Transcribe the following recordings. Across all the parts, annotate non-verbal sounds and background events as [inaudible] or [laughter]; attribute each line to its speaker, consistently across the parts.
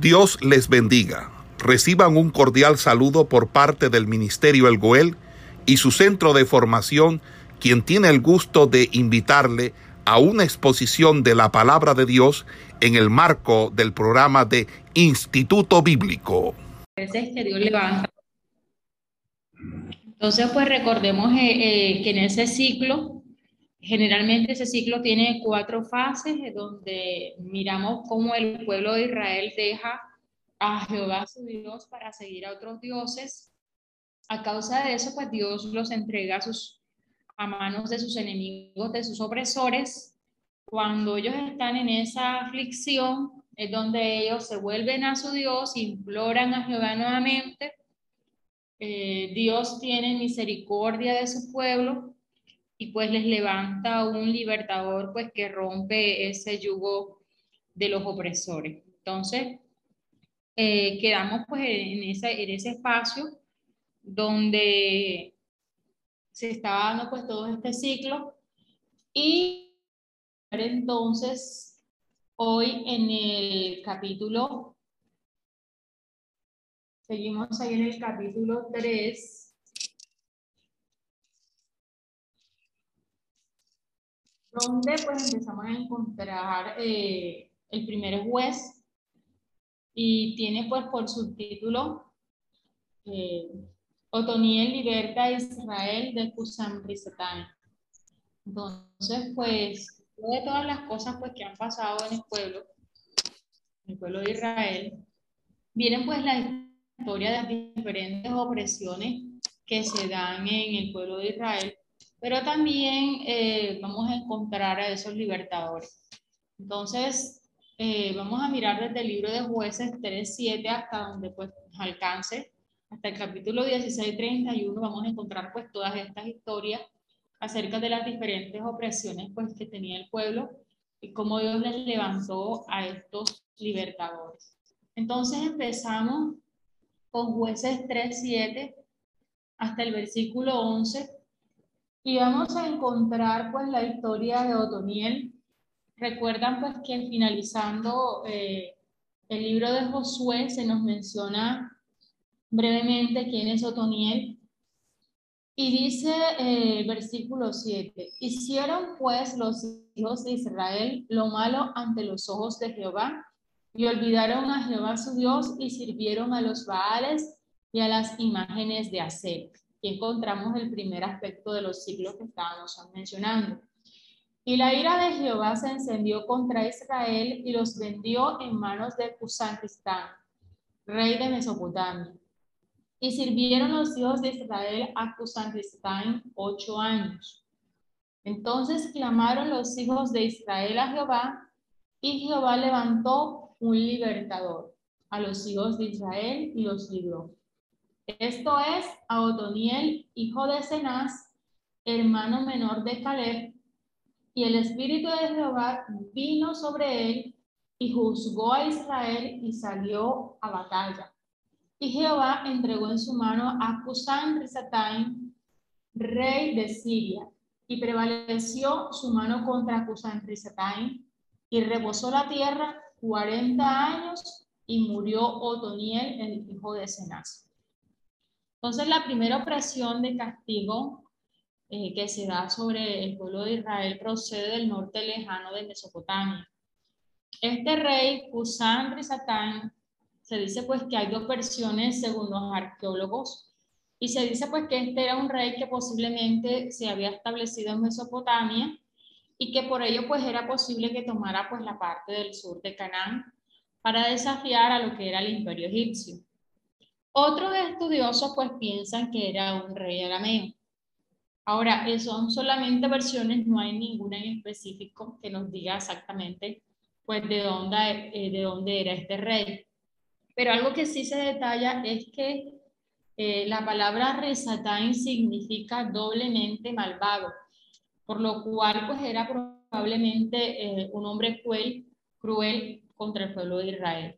Speaker 1: Dios les bendiga. Reciban un cordial saludo por parte del Ministerio El Goel y su centro de formación, quien tiene el gusto de invitarle a una exposición de la palabra de Dios en el marco del programa de Instituto Bíblico.
Speaker 2: Entonces, pues recordemos eh, eh, que en ese ciclo, generalmente ese ciclo tiene cuatro fases, donde miramos cómo el pueblo de Israel deja a Jehová su Dios para seguir a otros dioses. A causa de eso, pues Dios los entrega a manos de sus enemigos, de sus opresores. Cuando ellos están en esa aflicción, es donde ellos se vuelven a su Dios, imploran a Jehová nuevamente. Eh, Dios tiene misericordia de su pueblo y pues les levanta un libertador pues que rompe ese yugo de los opresores. Entonces, eh, quedamos pues en ese, en ese espacio donde se estaba dando pues todo este ciclo y entonces hoy en el capítulo, seguimos ahí en el capítulo 3, donde pues empezamos a encontrar eh, el primer juez y tiene pues por subtítulo eh, Otoniel liberta a Israel de Kusam Entonces, pues, de todas las cosas pues que han pasado en el pueblo, en el pueblo de Israel, vienen pues la historia de las diferentes opresiones que se dan en el pueblo de Israel, pero también eh, vamos a encontrar a esos libertadores. Entonces, eh, vamos a mirar desde el libro de jueces 3.7 hasta donde pues alcance, hasta el capítulo 16.31 vamos a encontrar pues todas estas historias acerca de las diferentes opresiones pues que tenía el pueblo y cómo Dios les levantó a estos libertadores. Entonces empezamos con jueces 3.7 hasta el versículo 11 y vamos a encontrar pues la historia de Otoniel Recuerdan pues que finalizando eh, el libro de Josué se nos menciona brevemente quién es Otoniel. Y dice eh, versículo 7, hicieron pues los hijos de Israel lo malo ante los ojos de Jehová y olvidaron a Jehová su Dios y sirvieron a los Baales y a las imágenes de Aser. Y encontramos el primer aspecto de los siglos que estábamos mencionando. Y la ira de Jehová se encendió contra Israel y los vendió en manos de Cusán rey de Mesopotamia. Y sirvieron los hijos de Israel a Cusán ocho años. Entonces clamaron los hijos de Israel a Jehová, y Jehová levantó un libertador a los hijos de Israel y los libró. Esto es a Otoniel, hijo de Cenaz, hermano menor de Caleb, y el Espíritu de Jehová vino sobre él y juzgó a Israel y salió a batalla. Y Jehová entregó en su mano a Cusán Risataim, rey de Siria, y prevaleció su mano contra Cusán y reposó la tierra cuarenta años, y murió Otoniel, el hijo de Cenaz. Entonces, la primera opresión de castigo eh, que se da sobre el pueblo de Israel procede del norte lejano de Mesopotamia. Este rey, Cusán Risatán, se dice pues que hay dos versiones según los arqueólogos y se dice pues que este era un rey que posiblemente se había establecido en Mesopotamia y que por ello pues era posible que tomara pues la parte del sur de Canaán para desafiar a lo que era el imperio egipcio. Otros estudiosos pues piensan que era un rey arameo. Ahora, eh, son solamente versiones, no hay ninguna en específico que nos diga exactamente pues de dónde, eh, era este rey. Pero algo que sí se detalla es que eh, la palabra Resatán significa doblemente malvado, por lo cual pues era probablemente un hombre cruel, cruel contra el pueblo de Israel.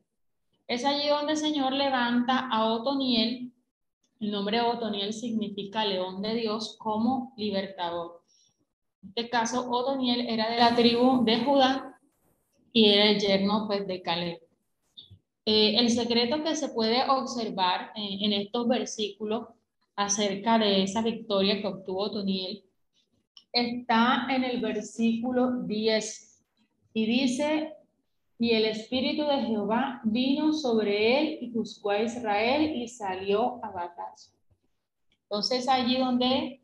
Speaker 2: Es allí donde el Señor levanta a Otoniel, el nombre Otoniel significa león de Dios como libertador. En este caso, Otoniel era de la tribu de Judá y era el yerno pues, de Caleb. Eh, el secreto que se puede observar en, estos versículos acerca de esa victoria que obtuvo Otoniel está en el versículo 10 y dice, y el Espíritu de Jehová vino sobre él y juzgó a Israel y salió a batalla. Entonces allí donde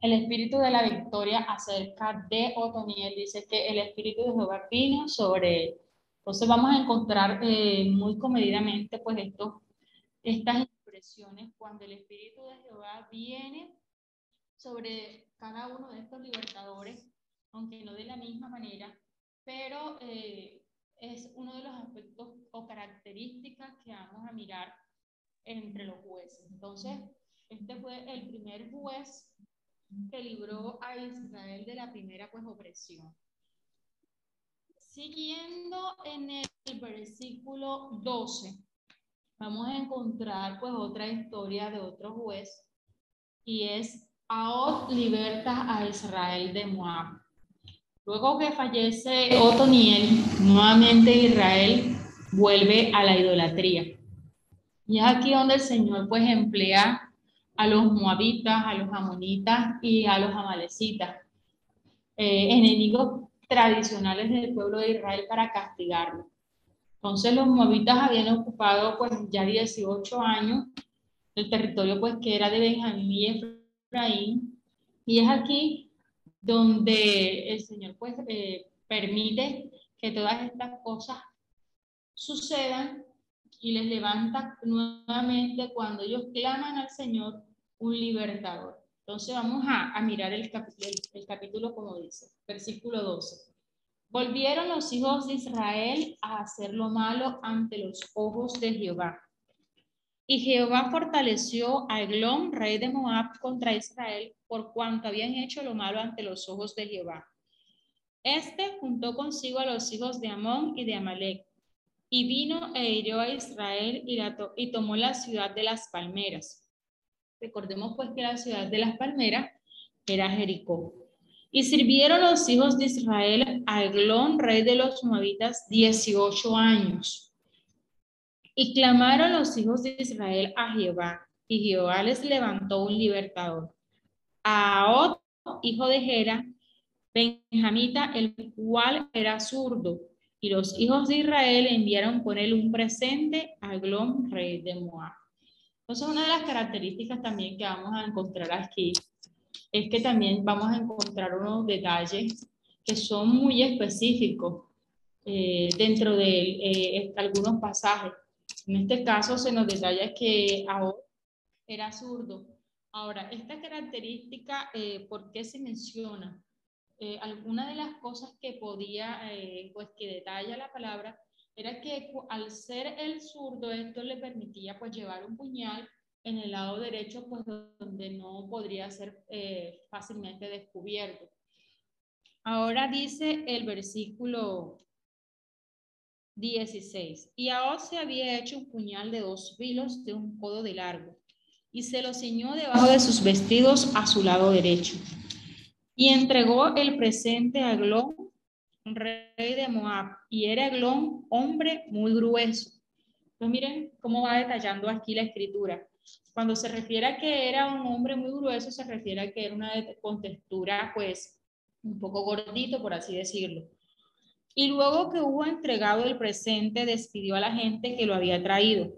Speaker 2: el Espíritu de la victoria acerca de Otoniel dice que el Espíritu de Jehová vino sobre él. Entonces vamos a encontrar eh, muy comedidamente pues esto, estas expresiones cuando el Espíritu de Jehová viene sobre cada uno de estos libertadores, aunque no de la misma manera, pero eh, es uno de los aspectos o características que vamos a mirar entre los jueces. Entonces, este fue el primer juez que libró a Israel de la primera pues opresión. Siguiendo en el versículo 12, vamos a encontrar pues otra historia de otro juez y es liberta a Israel de Moab. Luego que fallece Otoniel, nuevamente Israel vuelve a la idolatría. Y es aquí donde el Señor pues emplea a los moabitas, a los amonitas y a los amalecitas, eh, enemigos tradicionales del pueblo de Israel para castigarlo. Entonces los moabitas habían ocupado pues ya 18 años el territorio pues que era de Benjamín y Efraín y es aquí donde el Señor pues eh, permite que todas estas cosas sucedan y les levanta nuevamente cuando ellos claman al Señor un libertador. Entonces vamos a, mirar el, el, capítulo como dice, versículo 12. Volvieron los hijos de Israel a hacer lo malo ante los ojos de Jehová. Y Jehová fortaleció a Eglón, rey de Moab, contra Israel, por cuanto habían hecho lo malo ante los ojos de Jehová. Este juntó consigo a los hijos de Amón y de Amalek, y vino e hirió a Israel y, tomó la ciudad de las palmeras. Recordemos pues que la ciudad de las palmeras era Jericó. Y sirvieron los hijos de Israel a Eglón, rey de los moabitas, 18 años. Y clamaron los hijos de Israel a Jehová, y Jehová les levantó un libertador. A otro hijo de Gera, Benjamita, el cual era zurdo. Y los hijos de Israel enviaron con él un presente a Glom, rey de Moab. Entonces, una de las características también que vamos a encontrar aquí es que también vamos a encontrar unos detalles que son muy específicos eh, dentro de eh, algunos pasajes. En este caso se nos detalla que Ahora era zurdo. Ahora, esta característica, eh, ¿por qué se menciona? Eh, alguna de las cosas que podía, eh, pues que detalla la palabra, era que al ser el zurdo, esto le permitía pues llevar un puñal en el lado derecho, pues donde no podría ser fácilmente descubierto. Ahora dice el versículo 16. Y Ahod se había hecho un puñal de dos filos de un codo de largo y se lo ciñó debajo de sus vestidos a su lado derecho. Y entregó el presente a Eglón, rey de Moab, y era Eglón hombre muy grueso. Pues miren cómo va detallando aquí la escritura. Cuando se refiere a que era un hombre muy grueso, se refiere a que era una contextura, pues, un poco gordito, por así decirlo. Y luego que hubo entregado el presente, despidió a la gente que lo había traído.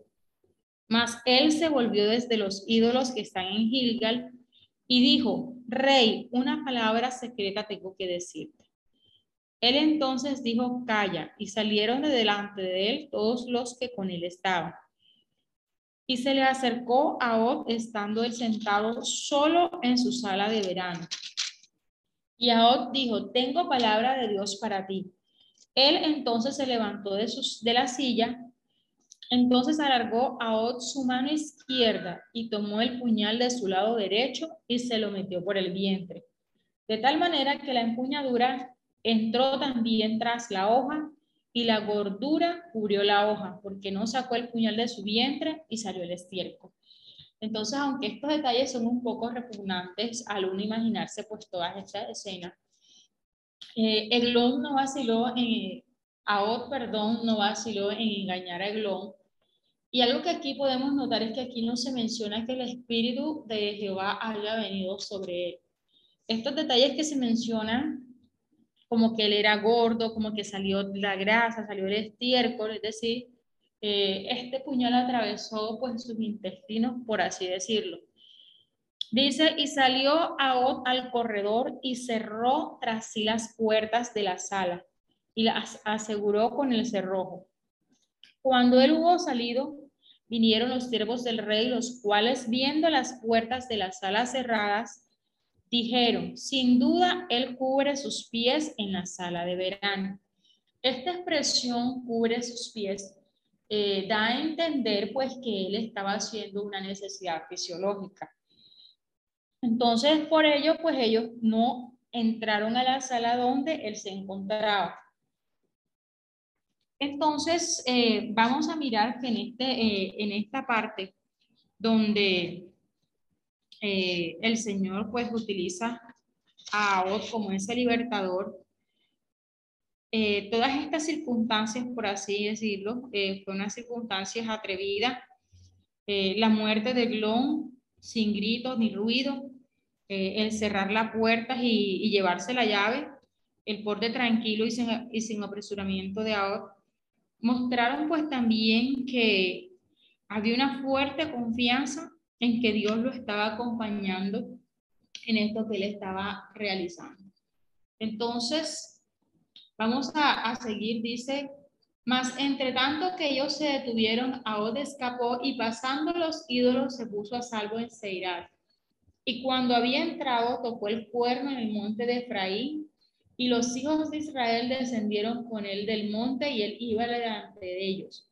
Speaker 2: Mas él se volvió desde los ídolos que están en Gilgal y dijo, Rey, una palabra secreta tengo que decirte. Él entonces dijo, calla, y salieron de delante de él todos los que con él estaban. Y se le acercó a Od estando él sentado solo en su sala de verano. Y Od dijo, tengo palabra de Dios para ti. Él entonces se levantó de, sus, de la silla, entonces alargó a Od su mano izquierda y tomó el puñal de su lado derecho y se lo metió por el vientre. De tal manera que la empuñadura entró también tras la hoja y la gordura cubrió la hoja, porque no sacó el puñal de su vientre y salió el estiércol. Entonces, aunque estos detalles son un poco repugnantes al uno imaginarse pues todas estas escenas, eh, Eglón no vaciló en, Aod, perdón, no vaciló en engañar a Eglón. Y algo que aquí podemos notar es que aquí no se menciona que el espíritu de Jehová haya venido sobre él. Estos detalles que se mencionan, como que él era gordo, como que salió la grasa, salió el estiércol, es decir, eh, este puñal atravesó pues sus intestinos, por así decirlo. Dice, y salió Aod al corredor y cerró tras sí las puertas de la sala y las aseguró con el cerrojo. Cuando él hubo salido, vinieron los siervos del rey, los cuales, viendo las puertas de la sala cerradas, dijeron, sin duda, él cubre sus pies en la sala de verano. Esta expresión, cubre sus pies, eh, da a entender pues que él estaba haciendo una necesidad fisiológica. Entonces, por ello, pues ellos no entraron a la sala donde él se encontraba. Entonces, eh, vamos a mirar que en, este, eh, en esta parte donde eh, el Señor pues utiliza a Od como ese libertador, todas estas circunstancias, por así decirlo, fueron unas circunstancias atrevidas. la muerte de Glon sin gritos ni ruido, el cerrar las puertas y, llevarse la llave, el porte tranquilo y sin, apresuramiento de Aod, mostraron pues también que había una fuerte confianza en que Dios lo estaba acompañando en esto que él estaba realizando. Entonces, vamos a, seguir, dice, mas entre tanto que ellos se detuvieron, Aod escapó y pasando los ídolos se puso a salvo en Seirat. Y cuando había entrado, tocó el cuerno en el monte de Efraín y los hijos de Israel descendieron con él del monte y él iba delante de ellos.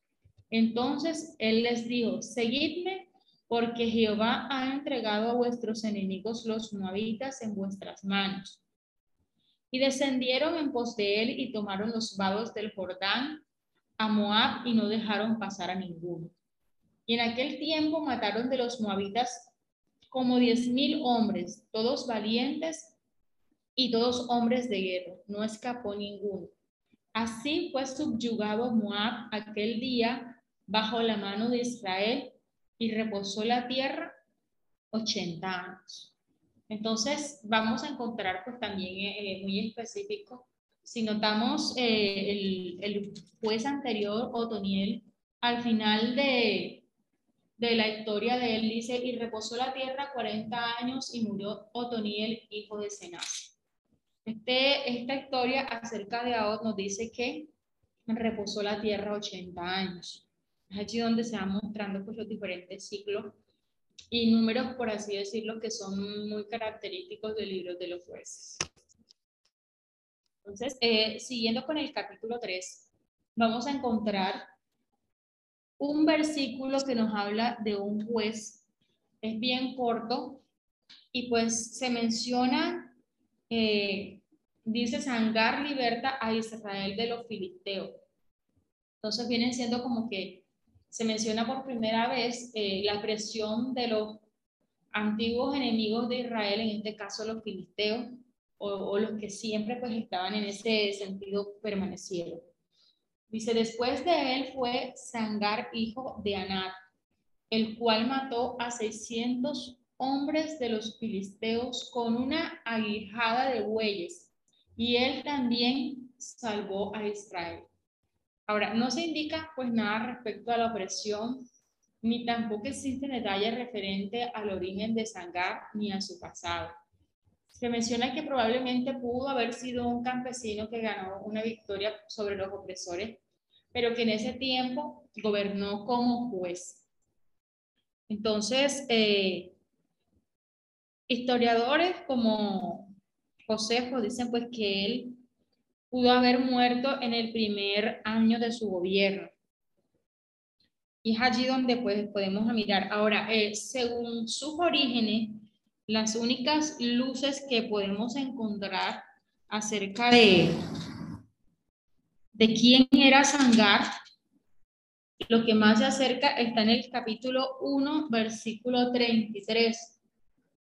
Speaker 2: Entonces él les dijo, seguidme porque Jehová ha entregado a vuestros enemigos los moabitas en vuestras manos. Y descendieron en pos de él y tomaron los vados del Jordán a Moab y no dejaron pasar a ninguno. Y en aquel tiempo mataron de los moabitas como diez mil hombres, todos valientes y todos hombres de guerra, no escapó ninguno. Así fue subyugado Moab aquel día bajo la mano de Israel y reposó la tierra 80 años. Entonces vamos a encontrar pues también eh, eh, muy específico. Si notamos eh, el, el, juez anterior, Otoniel, al final de, de la historia de él dice, y reposó la tierra 40 años y murió Otoniel, hijo de Cenaz. Este, esta historia acerca de Aod nos dice que reposó la tierra 80 años. Es allí donde se van mostrando pues, los diferentes ciclos y números, por así decirlo, que son muy característicos del libro de los jueces. Entonces, eh, siguiendo con el capítulo 3, vamos a encontrar un versículo que nos habla de un juez. Es bien corto y pues se menciona eh, dice Sangar liberta a Israel de los filisteos. Entonces vienen siendo como que se menciona por primera vez eh, la presión de los antiguos enemigos de Israel, en este caso los filisteos, o, los que siempre pues estaban en ese sentido permanecieron. Dice, después de él fue Sangar, hijo de Anat, el cual mató a 600 hombres de los filisteos con una aguijada de bueyes, y él también salvó a Israel. Ahora, no se indica pues nada respecto a la opresión, ni tampoco existe detalle referente al origen de Sangar ni a su pasado. Se menciona que probablemente pudo haber sido un campesino que ganó una victoria sobre los opresores, pero que en ese tiempo gobernó como juez. Entonces, eh, Historiadores como Josefo dicen pues que él pudo haber muerto en el primer año de su gobierno. Y es allí donde pues podemos mirar. Ahora, eh, según sus orígenes, las únicas luces que podemos encontrar acerca de, de quién era Sangar, lo que más se acerca está en el capítulo 1, versículo 33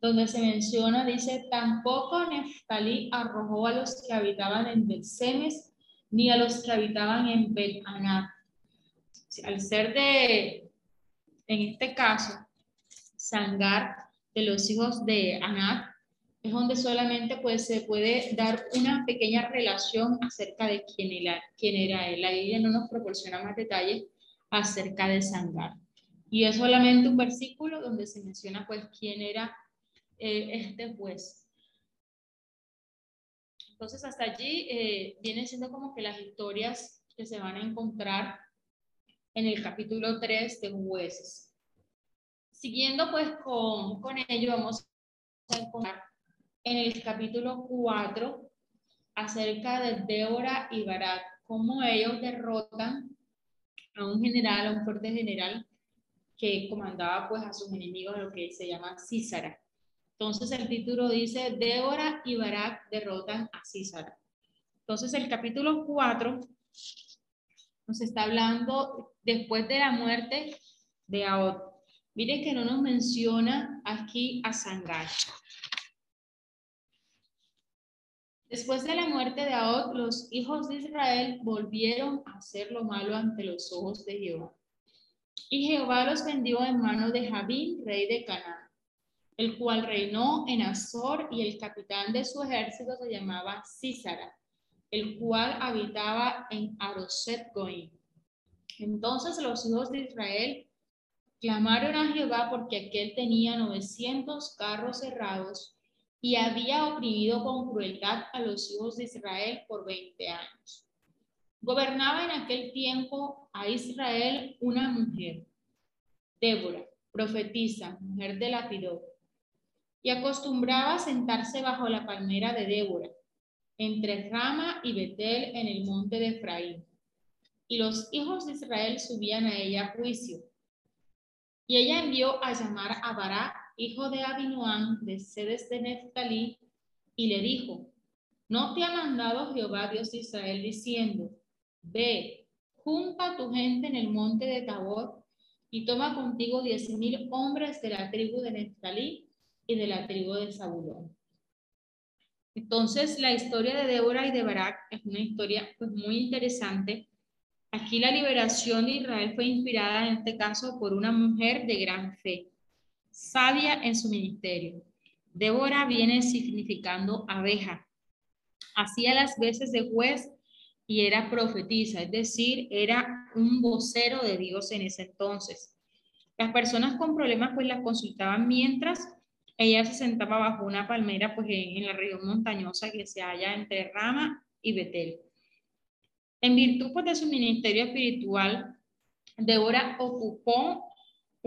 Speaker 2: donde se menciona, dice, tampoco Neftalí arrojó a los que habitaban en Belsemes, ni a los que habitaban en Bet Anat. Al ser de, en este caso, Sangar de los hijos de Anat, es donde solamente pues, se puede dar una pequeña relación acerca de quién era, quién era él. La Biblia no nos proporciona más detalles acerca de Sangar. Y es solamente un versículo donde se menciona pues quién era eh, este juez. Entonces hasta allí eh, viene siendo como que las historias que se van a encontrar en el capítulo 3 de jueces. Siguiendo pues con, con ello vamos a encontrar en el capítulo 4 acerca de Débora y Barak, cómo ellos derrotan a un general, a un fuerte general que comandaba pues a sus enemigos, lo que se llama Císara. Entonces el título dice, Débora y Barak derrotan a Císara. Entonces el capítulo 4 nos está hablando después de la muerte de Aod. Mire que no nos menciona aquí a Sangai. Después de la muerte de Ahod, los hijos de Israel volvieron a hacer lo malo ante los ojos de Jehová. Y Jehová los vendió en manos de Jabín, rey de Canaán, el cual reinó en Azor y el capitán de su ejército se llamaba Císara, el cual habitaba en Aroset Goim. Entonces los hijos de Israel clamaron a Jehová porque aquel tenía 900 carros cerrados y había oprimido con crueldad a los hijos de Israel por 20 años. Gobernaba en aquel tiempo a Israel una mujer, Débora, profetisa, mujer de Lapidot, y acostumbraba a sentarse bajo la palmera de Débora, entre Rama y Betel en el monte de Efraín. Y los hijos de Israel subían a ella a juicio. Y ella envió a llamar a Barak hijo de Abinoam, de Sedes de Neftalí, y le dijo, ¿no te ha mandado Jehová Dios de Israel diciendo, ve, junta tu gente en el monte de Tabor y toma contigo diez mil hombres de la tribu de Neftalí y de la tribu de Zabulón? Entonces, la historia de Débora y de Barak es una historia pues, muy interesante. Aquí la liberación de Israel fue inspirada en este caso por una mujer de gran fe sabia en su ministerio. Débora viene significando abeja. Hacía las veces de juez y era profetisa, es decir, era un vocero de Dios en ese entonces. Las personas con problemas pues las consultaban mientras ella se sentaba bajo una palmera pues en, la región montañosa que se halla entre Rama y Betel. En virtud pues, de su ministerio espiritual, Débora ocupó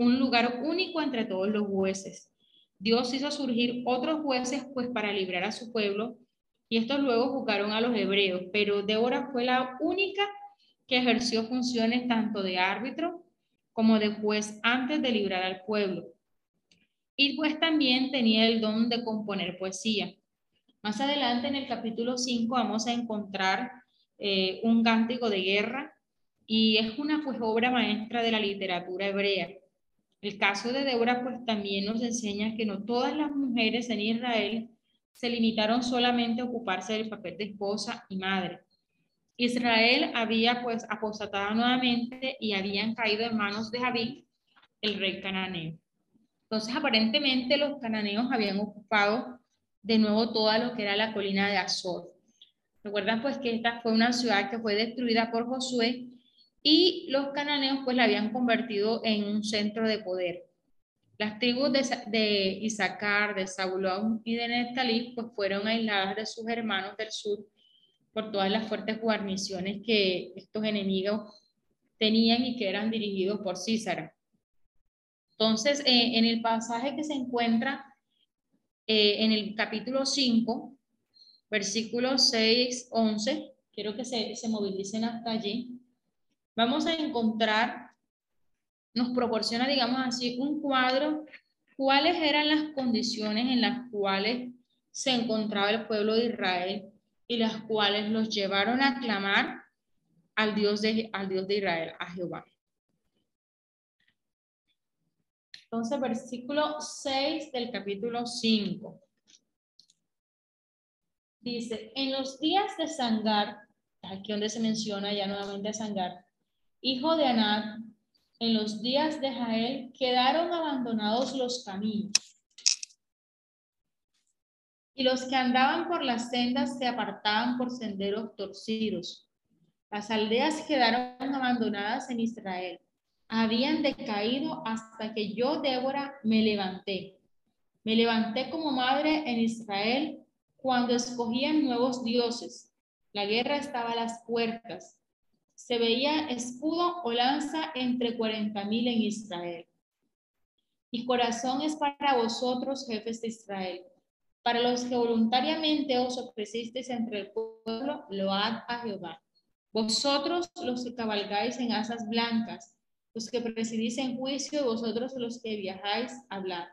Speaker 2: un lugar único entre todos los jueces. Dios hizo surgir otros jueces pues para librar a su pueblo y estos luego juzgaron a los hebreos, pero Débora fue la única que ejerció funciones tanto de árbitro como de juez antes de librar al pueblo. Y pues también tenía el don de componer poesía. Más adelante en el capítulo 5 vamos a encontrar eh, un cántico de guerra y es una pues, obra maestra de la literatura hebrea. El caso de Débora pues también nos enseña que no todas las mujeres en Israel se limitaron solamente a ocuparse del papel de esposa y madre. Israel había pues apostatado nuevamente y habían caído en manos de Javí, el rey cananeo. Entonces aparentemente los cananeos habían ocupado de nuevo toda lo que era la colina de Azor. Recuerdan pues que esta fue una ciudad que fue destruida por Josué y los cananeos pues la habían convertido en un centro de poder. Las tribus de, de Isaacar, de Zabulón y de Neftalí pues fueron aisladas de sus hermanos del sur por todas las fuertes guarniciones que estos enemigos tenían y que eran dirigidos por Císara. Entonces, eh, en el pasaje que se encuentra eh, en el capítulo 5, versículos 6, 11, quiero que se, se movilicen hasta allí vamos a encontrar, nos proporciona, digamos así, un cuadro, cuáles eran las condiciones en las cuales se encontraba el pueblo de Israel y las cuales los llevaron a clamar al Dios de, al Dios de Israel, a Jehová. Entonces, versículo 6 del capítulo 5. Dice, en los días de Sangar, aquí donde se menciona ya nuevamente a Sangar, hijo de Anat, en los días de Jael quedaron abandonados los caminos. Y los que andaban por las sendas se apartaban por senderos torcidos. Las aldeas quedaron abandonadas en Israel. Habían decaído hasta que yo, Débora, me levanté. Me levanté como madre en Israel cuando escogían nuevos dioses. La guerra estaba a las puertas. Se veía escudo o lanza entre cuarenta mil en Israel. Mi corazón es para vosotros, jefes de Israel. Para los que voluntariamente os ofrecisteis entre el pueblo, load a Jehová. Vosotros los que cabalgáis en asas blancas, los que presidís en juicio, vosotros los que viajáis, hablad.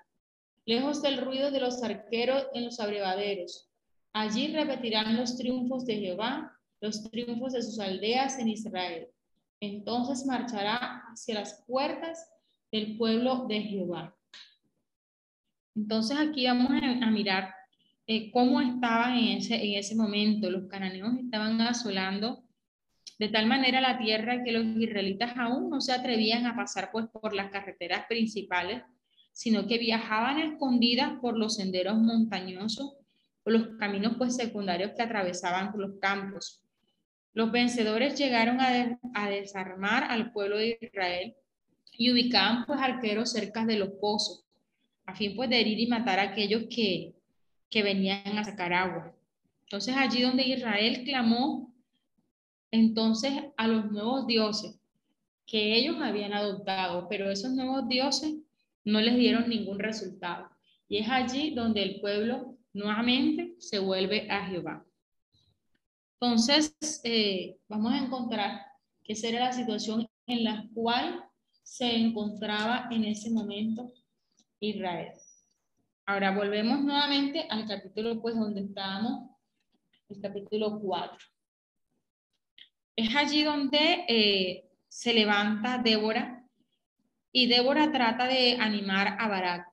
Speaker 2: Lejos del ruido de los arqueros en los abrevaderos. Allí repetirán los triunfos de Jehová, los triunfos de sus aldeas en Israel. Entonces marchará hacia las puertas del pueblo de Jehová. Entonces aquí vamos a, mirar eh, cómo estaban en ese, en ese momento. Los cananeos estaban asolando de tal manera la tierra que los israelitas aún no se atrevían a pasar pues, por las carreteras principales, sino que viajaban escondidas por los senderos montañosos o los caminos pues, secundarios que atravesaban los campos. Los vencedores llegaron a, desarmar al pueblo de Israel y ubicaban pues arqueros cerca de los pozos, a fin pues de herir y matar a aquellos que, que venían a sacar agua. Entonces allí donde Israel clamó entonces a los nuevos dioses que ellos habían adoptado, pero esos nuevos dioses no les dieron ningún resultado. Y es allí donde el pueblo nuevamente se vuelve a Jehová. Entonces, eh, vamos a encontrar que esa era la situación en la cual se encontraba en ese momento Israel. Ahora volvemos nuevamente al capítulo, pues, donde estábamos, el capítulo 4. Es allí donde eh, se levanta Débora y Débora trata de animar a Barak.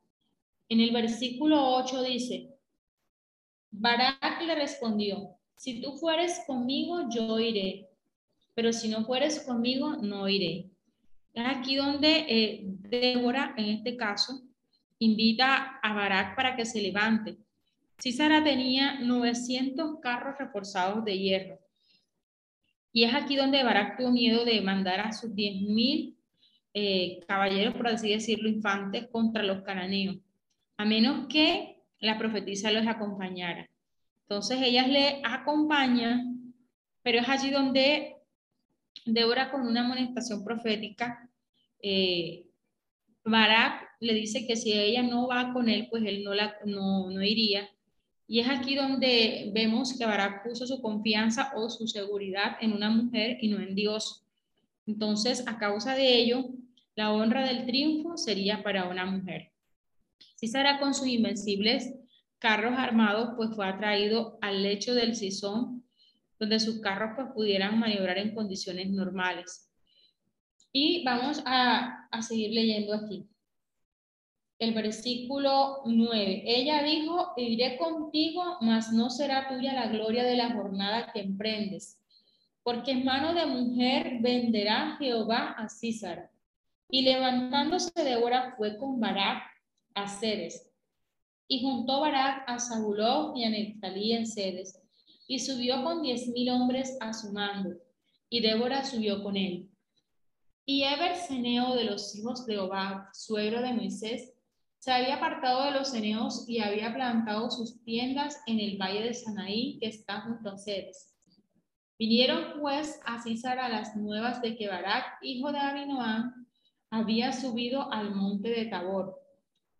Speaker 2: En el versículo 8 dice, Barak le respondió, si tú fueres conmigo, yo iré, pero si no fueres conmigo, no iré. Es aquí donde eh, Débora, en este caso, invita a Barak para que se levante. Císara tenía 900 carros reforzados de hierro y es aquí donde Barak tuvo miedo de mandar a sus 10.000 eh, caballeros, por así decirlo, infantes contra los cananeos, a menos que la profetisa los acompañara. Entonces ellas le acompañan, pero es allí donde Débora con una amonestación profética, eh, Barak le dice que si ella no va con él, pues él no, la, no, no iría, y es aquí donde vemos que Barak puso su confianza o su seguridad en una mujer y no en Dios. Entonces, a causa de ello, la honra del triunfo sería para una mujer. Sisara con sus invencibles carros armados, pues fue atraído al lecho del Sison, donde sus carros pues pudieran maniobrar en condiciones normales. Y vamos a, a seguir leyendo aquí el versículo 9. Ella dijo, iré contigo, mas no será tuya la gloria de la jornada que emprendes, porque en mano de mujer venderá Jehová a Císara. Y levantándose Débora fue con Barak a Ceres. Y juntó Barak a Zabulón y a Neftalí en Ceres, y subió con diez mil hombres a su mando, y Débora subió con él. Y Eber Seneo de los hijos de Obab, suegro de Moisés, se había apartado de los eneos y había plantado sus tiendas en el valle de Sanaí, que está junto a Ceres. Vinieron pues a Císara las nuevas de que Barak, hijo de Abinoam, había subido al monte de Tabor.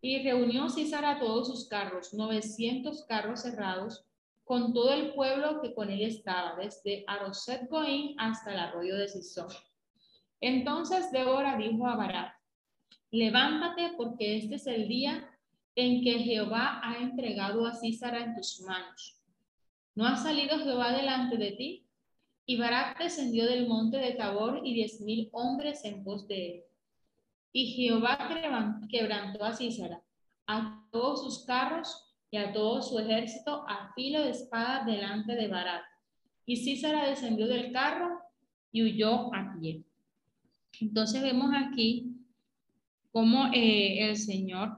Speaker 2: Y reunió Císara a todos sus carros, 900 carros cerrados, con todo el pueblo que con él estaba, desde Aroset Goín hasta el arroyo de Sison. Entonces Débora dijo a Barak, levántate porque este es el día en que Jehová ha entregado a Císara en tus manos. ¿No ha salido Jehová delante de ti? Y Barak descendió del monte de Tabor y diez mil hombres en pos de él. Y Jehová quebrantó a Císara, a todos sus carros y a todo su ejército a filo de espada delante de Barak. Y Císara descendió del carro y huyó a pie. Entonces vemos aquí cómo eh, el Señor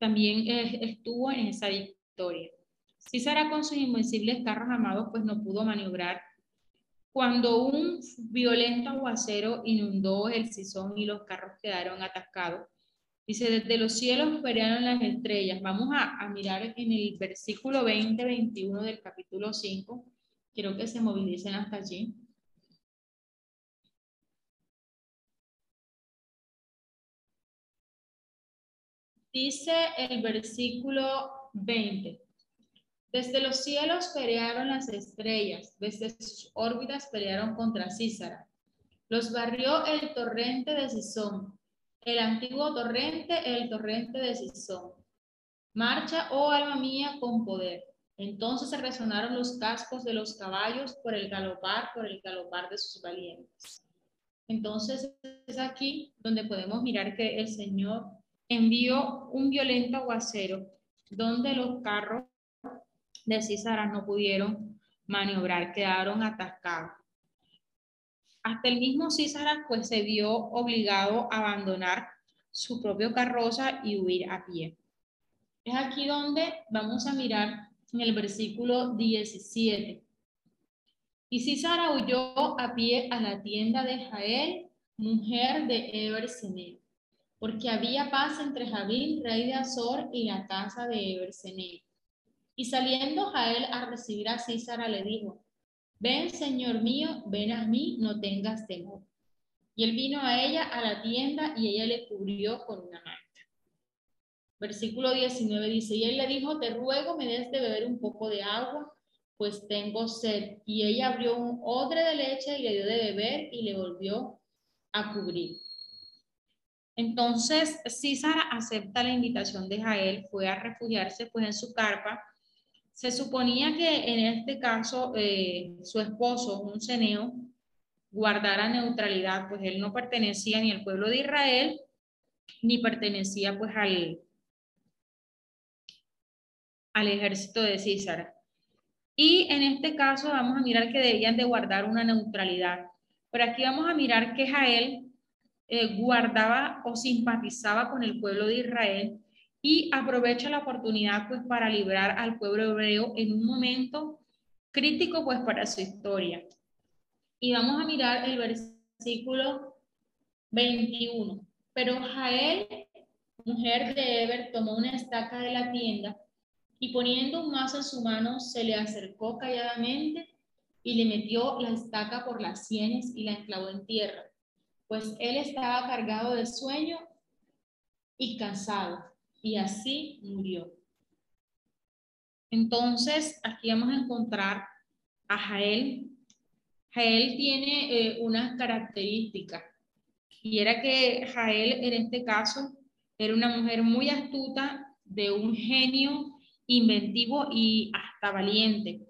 Speaker 2: también estuvo en esa victoria. Císara con sus invencibles carros amados pues no pudo maniobrar cuando un violento aguacero inundó el Sison y los carros quedaron atascados. Dice, desde los cielos pelearon las estrellas. Vamos a, a mirar en el versículo 20-21 del capítulo 5. Quiero que se movilicen hasta allí. Dice el versículo 20. Desde los cielos pelearon las estrellas, desde sus órbitas pelearon contra Císara. Los barrió el torrente de Sison, el antiguo torrente, el torrente de Sison. Marcha, oh alma mía, con poder. Entonces resonaron los cascos de los caballos por el galopar, por el galopar de sus valientes. Entonces es aquí donde podemos mirar que el Señor envió un violento aguacero donde los carros de Císara no pudieron maniobrar, quedaron atascados. Hasta el mismo Císara pues se vio obligado a abandonar su propio carroza y huir a pie. Es aquí donde vamos a mirar en el versículo 17. Y Císara huyó a pie a la tienda de Jael, mujer de Eberseneo, porque había paz entre Javín, rey de Azor, y la casa de Eberseneo. Y saliendo Jael a recibir a Císara, le dijo, ven, señor mío, ven a mí, no tengas temor. Y él vino a ella a la tienda y ella le cubrió con una manta. Versículo 19 dice, y él le dijo, te ruego me des de beber un poco de agua, pues tengo sed. Y ella abrió un odre de leche y le dio de beber y le volvió a cubrir. Entonces, Císara acepta la invitación de Jael, fue a refugiarse pues en su carpa se suponía que en este caso eh, su esposo, un ceneo, guardara neutralidad, pues él no pertenecía ni al pueblo de Israel, ni pertenecía pues al, al ejército de Císara. Y en este caso vamos a mirar que debían de guardar una neutralidad. Pero aquí vamos a mirar que Jael eh, guardaba o simpatizaba con el pueblo de Israel y aprovecha la oportunidad pues para librar al pueblo hebreo en un momento crítico pues para su historia. Y vamos a mirar el versículo 21. Pero Jael, mujer de Eber, tomó una estaca de la tienda y poniendo un mazo en su mano se le acercó calladamente y le metió la estaca por las sienes y la enclavó en tierra, pues él estaba cargado de sueño y cansado y así murió. Entonces, aquí vamos a encontrar a Jael. Jael tiene eh, unas características y era que Jael en este caso era una mujer muy astuta, de un genio inventivo y hasta valiente.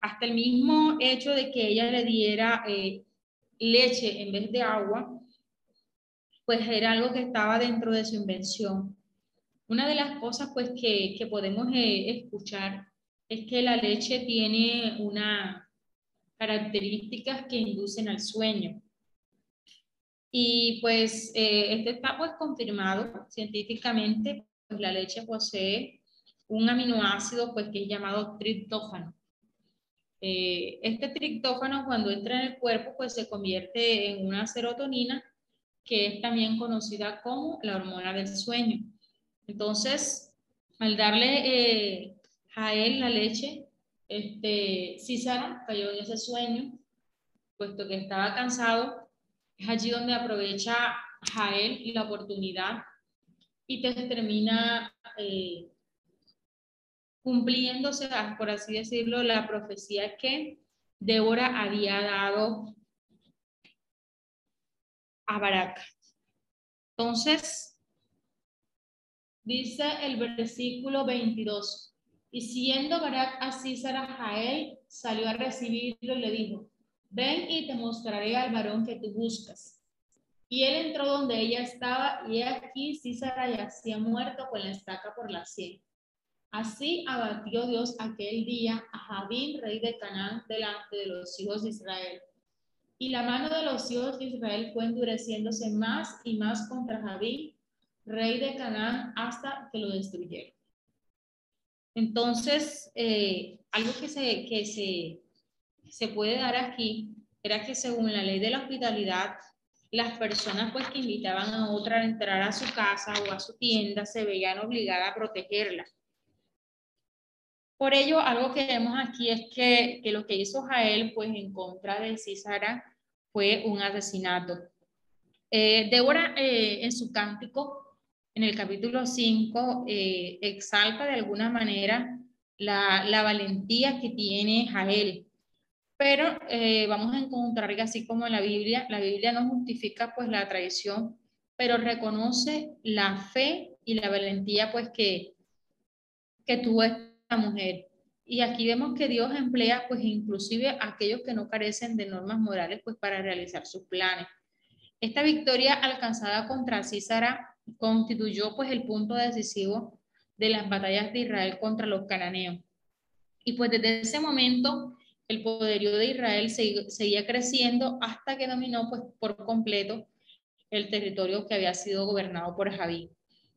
Speaker 2: Hasta el mismo hecho de que ella le diera eh, leche en vez de agua, pues era algo que estaba dentro de su invención. Una de las cosas pues que, podemos eh, escuchar es que la leche tiene unas características que inducen al sueño. Y pues eh, este está pues confirmado científicamente, pues la leche posee un aminoácido pues que es llamado triptófano. Eh, este triptófano cuando entra en el cuerpo pues se convierte en una serotonina que es también conocida como la hormona del sueño. Entonces, al darle eh, a él la leche, este, Císara cayó en ese sueño, puesto que estaba cansado. Es allí donde aprovecha Jael la oportunidad y te termina eh, cumpliéndose, por así decirlo, la profecía que Débora había dado a Barak. Entonces, Dice el versículo 22. Y siendo Barak a Císara Jael, salió a recibirlo y le dijo, ven y te mostraré al varón que tú buscas. Y él entró donde ella estaba y aquí Císara yacía muerto con la estaca por la sien. Así abatió Dios aquel día a Jabín, rey de Canaán, delante de los hijos de Israel. Y la mano de los hijos de Israel fue endureciéndose más y más contra Jabín, rey de Canaán, hasta que lo destruyeron. Entonces, eh, algo que, se, que se, se puede dar aquí era que según la ley de la hospitalidad, las personas pues que invitaban a otra a entrar a su casa o a su tienda se veían obligadas a protegerla por ello, algo que vemos aquí es que, lo que hizo Jael pues, en contra de Císara fue un asesinato. Eh, Débora eh, en su cántico, en el capítulo 5, eh, exalta de alguna manera la, valentía que tiene Jael. Pero vamos a encontrar que así como en la Biblia, la Biblia no justifica pues la traición, pero reconoce la fe y la valentía pues que, que tuvo mujer. Y aquí vemos que Dios emplea pues inclusive a aquellos que no carecen de normas morales pues para realizar sus planes. Esta victoria alcanzada contra Císara constituyó pues el punto decisivo de las batallas de Israel contra los cananeos. Y pues desde ese momento el poderío de Israel seguía creciendo hasta que dominó pues por completo el territorio que había sido gobernado por Javí.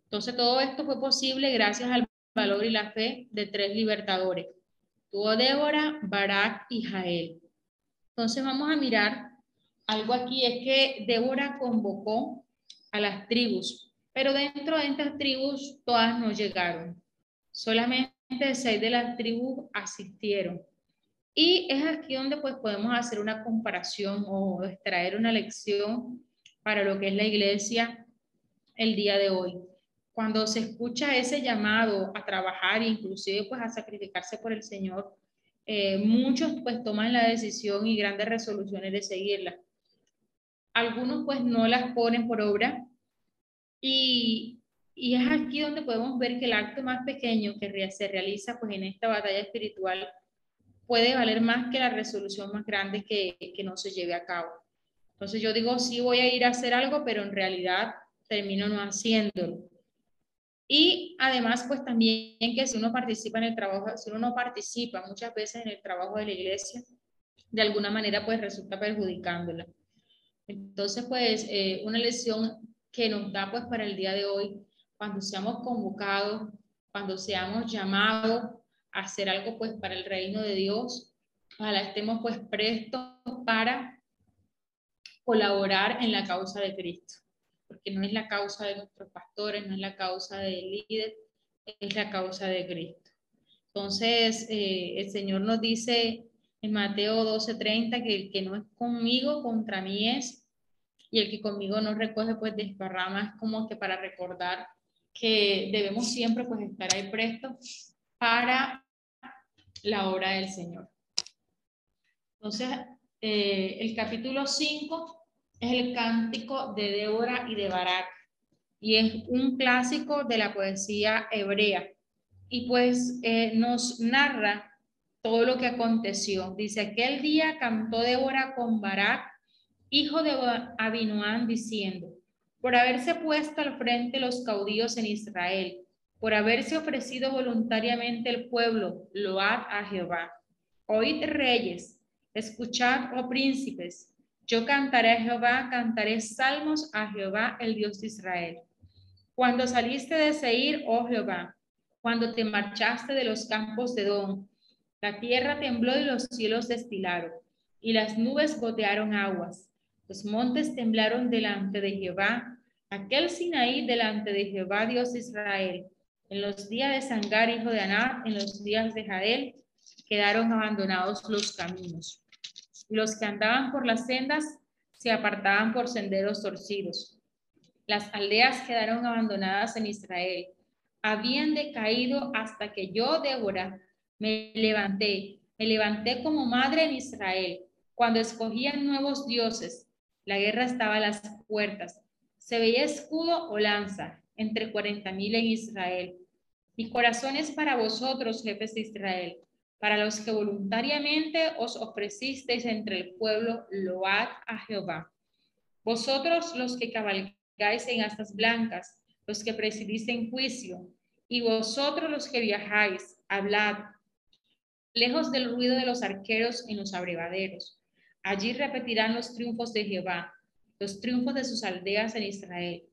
Speaker 2: Entonces todo esto fue posible gracias al valor y la fe de tres libertadores. Tuvo Débora, Barak y Jael. Entonces vamos a mirar algo aquí, es que Débora convocó a las tribus, pero dentro de estas tribus todas no llegaron. Solamente seis de las tribus asistieron. Y es aquí donde pues podemos hacer una comparación o extraer una lección para lo que es la iglesia el día de hoy cuando se escucha ese llamado a trabajar, inclusive pues a sacrificarse por el Señor, eh, muchos pues toman la decisión y grandes resoluciones de seguirla. Algunos pues no las ponen por obra y, y es aquí donde podemos ver que el acto más pequeño que se realiza pues en esta batalla espiritual puede valer más que la resolución más grande que, que no se lleve a cabo. Entonces yo digo, sí voy a ir a hacer algo, pero en realidad termino no haciéndolo. Y además, pues también que si uno participa en el trabajo, si uno no participa muchas veces en el trabajo de la iglesia, de alguna manera pues resulta perjudicándola. Entonces, pues eh, una lección que nos da pues para el día de hoy, cuando seamos convocados, cuando seamos llamados a hacer algo pues para el reino de Dios, ojalá estemos pues prestos para colaborar en la causa de Cristo porque no es la causa de nuestros pastores, no es la causa del líder, es la causa de Cristo. Entonces, eh, el Señor nos dice en Mateo 12:30 que el que no es conmigo, contra mí es, y el que conmigo no recoge, pues desparrama, es como que para recordar que debemos siempre pues estar ahí prestos para la obra del Señor. Entonces, eh, el capítulo 5 es el cántico de Débora y de Barak y es un clásico de la poesía hebrea y pues eh, nos narra todo lo que aconteció. Dice, aquel día cantó Débora con Barak, hijo de Abinoam, diciendo, por haberse puesto al frente los caudillos en Israel, por haberse ofrecido voluntariamente el pueblo, load a Jehová. Oíd reyes, escuchad, oh príncipes, yo cantaré a Jehová, cantaré salmos a Jehová, el Dios de Israel. Cuando saliste de Seir, oh Jehová, cuando te marchaste de los campos de Don, la tierra tembló y los cielos destilaron, y las nubes gotearon aguas. Los montes temblaron delante de Jehová, aquel Sinaí delante de Jehová, Dios de Israel. En los días de Sangar, hijo de Aná, en los días de Jael, quedaron abandonados los caminos. Los que andaban por las sendas se apartaban por senderos torcidos. Las aldeas quedaron abandonadas en Israel. Habían decaído hasta que yo, Débora, me levanté. Me levanté como madre en Israel. Cuando escogían nuevos dioses, la guerra estaba a las puertas. Se veía escudo o lanza entre cuarenta mil en Israel. Mi corazón es para vosotros, jefes de Israel para los que voluntariamente os ofrecisteis entre el pueblo, load a Jehová. Vosotros los que cabalgáis en astas blancas, los que presidís en juicio, Y vosotros los que viajáis, hablad, lejos del ruido de los arqueros en los abrevaderos. Allí repetirán los triunfos de Jehová, los triunfos de sus aldeas en Israel.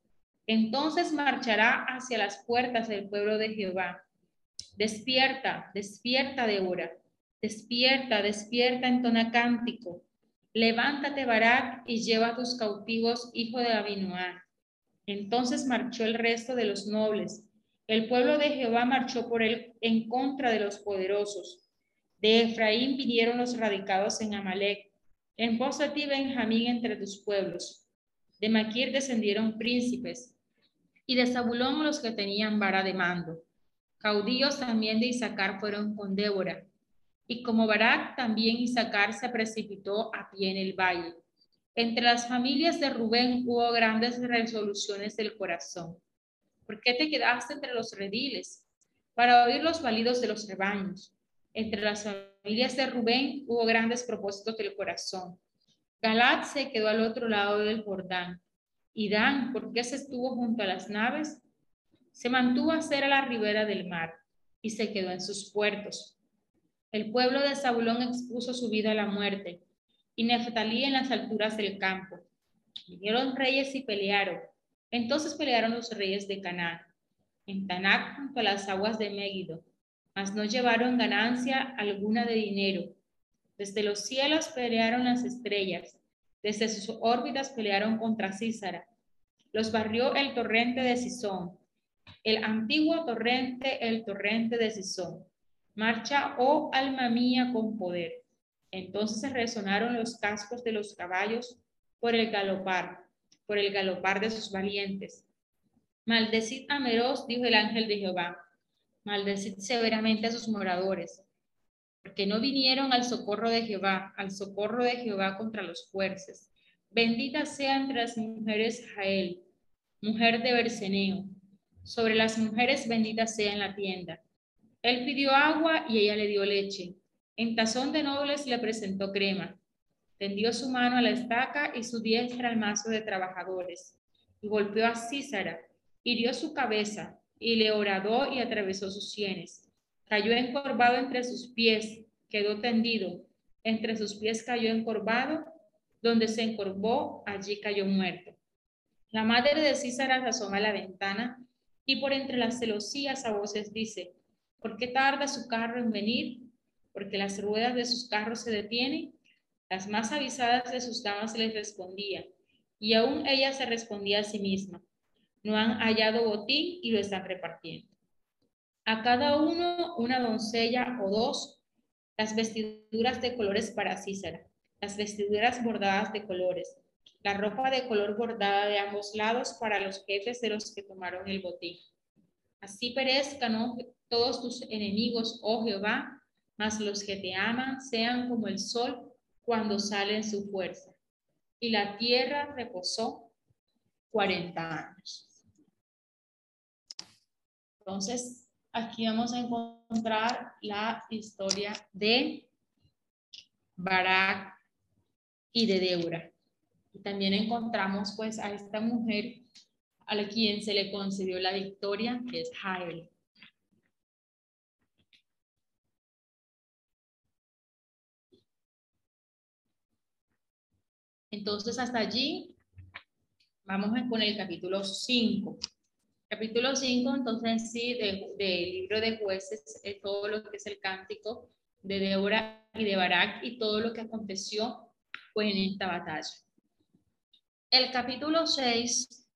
Speaker 2: Entonces marchará hacia las puertas del pueblo de Jehová. Despierta, despierta, Débora. Despierta, despierta, entona cántico. Levántate, Barak, y lleva a tus cautivos, hijo de Abinoam. Entonces marchó el resto de los nobles. El pueblo de Jehová marchó por él en contra de los poderosos. De Efraín vinieron los radicados en Amalek. En pos de ti, Benjamín, entre tus pueblos. De Maquir descendieron príncipes. Y de Zabulón los que tenían vara de mando. Caudillos también de Isaacar fueron con Débora. Y como Barak, también Isaacar se precipitó a pie en el valle. Entre las familias de Rubén hubo grandes resoluciones del corazón. ¿Por qué te quedaste entre los rediles? Para oír los validos de los rebaños. Entre las familias de Rubén hubo grandes propósitos del corazón. Galat se quedó al otro lado del Jordán. Y Dan, ¿por se estuvo junto a las naves? Se mantuvo a ser a la ribera del mar y se quedó en sus puertos. El pueblo de Zabulón expuso su vida a la muerte y Neftalí en las alturas del campo. Vinieron reyes y pelearon. Entonces pelearon los reyes de Canaán, en Tanac junto a las aguas de Megiddo, mas no llevaron ganancia alguna de dinero. Desde los cielos pelearon las estrellas, desde sus órbitas pelearon contra Císara. Los barrió el torrente de Sison, el antiguo torrente, el torrente de Sison. Marcha, oh alma mía, con poder. Entonces resonaron los cascos de los caballos por el galopar, por el galopar de sus valientes. Maldecid a Meroz, dijo el ángel de Jehová. Maldecid severamente a sus moradores, porque no vinieron al socorro de Jehová, al socorro de Jehová contra los fuertes. Bendita sea entre las mujeres Jael, mujer de Berseneo. Sobre las mujeres bendita sea en la tienda. Él pidió agua y ella le dio leche en tazón de nobles le presentó crema. Tendió su mano a la estaca y su diestra al mazo de trabajadores. Y golpeó a Císara, hirió su cabeza, y le horadó y atravesó sus sienes. Cayó encorvado entre sus pies, quedó tendido. Entre sus pies cayó encorvado, donde se encorvó, allí cayó muerto. La madre de Císara asoma a la ventana y por entre las celosías a voces dice, ¿por qué tarda su carro en venir? porque las ruedas de sus carros se detienen, las más avisadas de sus damas les respondían, y aún ella se respondía a sí misma. No han hallado botín y lo están repartiendo. A cada uno una doncella o dos, las vestiduras de colores para Cícera, las vestiduras bordadas de colores, la ropa de color bordada de ambos lados para los jefes de los que tomaron el botín. Así perezcan todos tus enemigos, oh Jehová, mas los que te aman sean como el sol cuando sale en su fuerza. Y la tierra reposó 40 años. Entonces, aquí vamos a encontrar la historia de Barak y de Débora. Y también encontramos pues a esta mujer a la quien se le concedió la victoria, que es Jael. Entonces, hasta allí vamos con el capítulo 5. Capítulo 5, entonces sí, del libro de jueces, es todo lo que es el cántico de Débora y de Barak y todo lo que aconteció pues, en esta batalla. El capítulo 6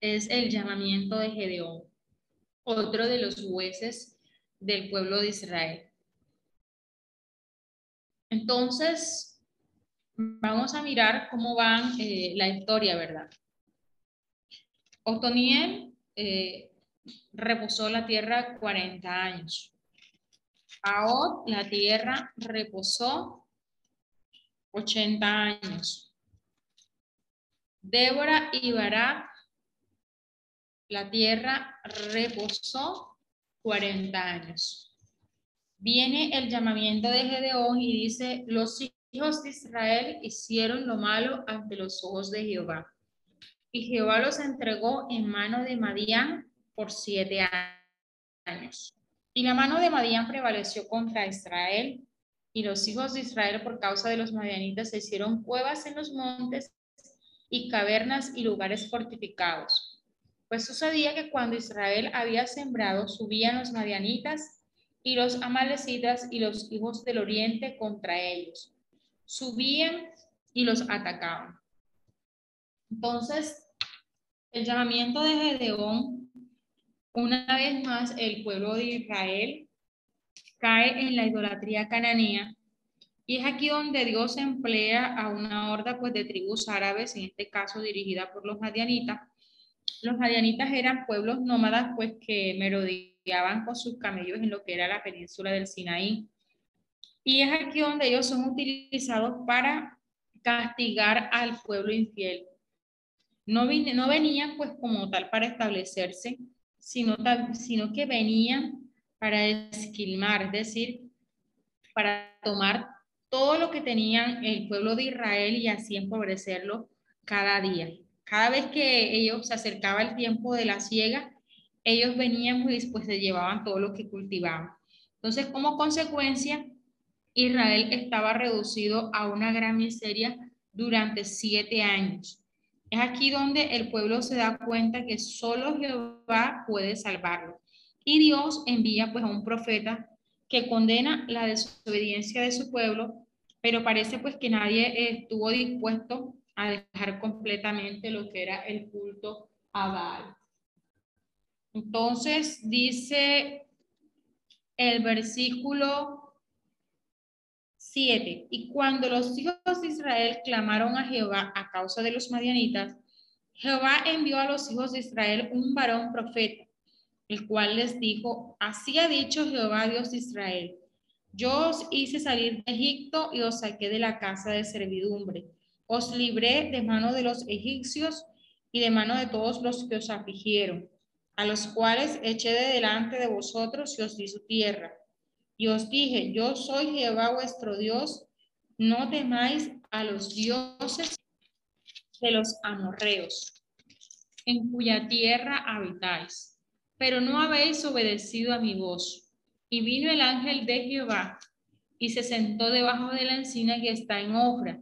Speaker 2: es el llamamiento de Gedeón, otro de los jueces del pueblo de Israel. Entonces, Vamos a mirar cómo va eh, la historia, ¿verdad? Otoniel eh, reposó la tierra 40 años. Ahora la tierra reposó 80 años. Débora y Barak, la tierra reposó 40 años. Viene el llamamiento de Gedeón y dice, los hijos de Israel hicieron lo malo ante los ojos de Jehová. Y Jehová los entregó en mano de Madián por siete años. Y la mano de Madián prevaleció contra Israel, y los hijos de Israel por causa de los madianitas se hicieron cuevas en los montes y cavernas y lugares fortificados. Pues sucedía que cuando Israel había sembrado, subían los madianitas y los amalecitas y los hijos del oriente contra ellos. Subían y los atacaban. Entonces, el llamamiento de Gedeón, una vez más el pueblo de Israel cae en la idolatría cananea y es aquí donde Dios emplea a una horda pues, de tribus árabes, en este caso dirigida por los madianitas. Los madianitas eran pueblos nómadas pues, que merodeaban con sus camellos en lo que era la península del Sinaí. Y es aquí donde ellos son utilizados para castigar al pueblo infiel. No, no venían pues como tal para establecerse, sino, sino que venían para esquilmar, es decir, para tomar todo lo que tenían el pueblo de Israel y así empobrecerlo cada día. Cada vez que ellos se acercaba el tiempo de la siega, ellos venían y después se llevaban todo lo que cultivaban. Entonces, como consecuencia, Israel estaba reducido a una gran miseria durante siete años. Es aquí donde el pueblo se da cuenta que solo Jehová puede salvarlo. Y Dios envía pues a un profeta que condena la desobediencia de su pueblo, pero parece pues que nadie estuvo dispuesto a dejar completamente lo que era el culto a Baal. Entonces dice el versículo 7, y cuando los hijos de Israel clamaron a Jehová a causa de los madianitas, Jehová envió a los hijos de Israel un varón profeta el cual les dijo, así ha dicho Jehová Dios de Israel, yo os hice salir de Egipto y os saqué de la casa de servidumbre, os libré de mano de los egipcios y de mano de todos los que os afligieron, a los cuales eché de delante de vosotros y os di su tierra. Y os dije, yo soy Jehová vuestro Dios, no temáis a los dioses de los amorreos, en cuya tierra habitáis pero no habéis obedecido a mi voz. Y vino el ángel de Jehová y se sentó debajo de la encina que está en Ofra,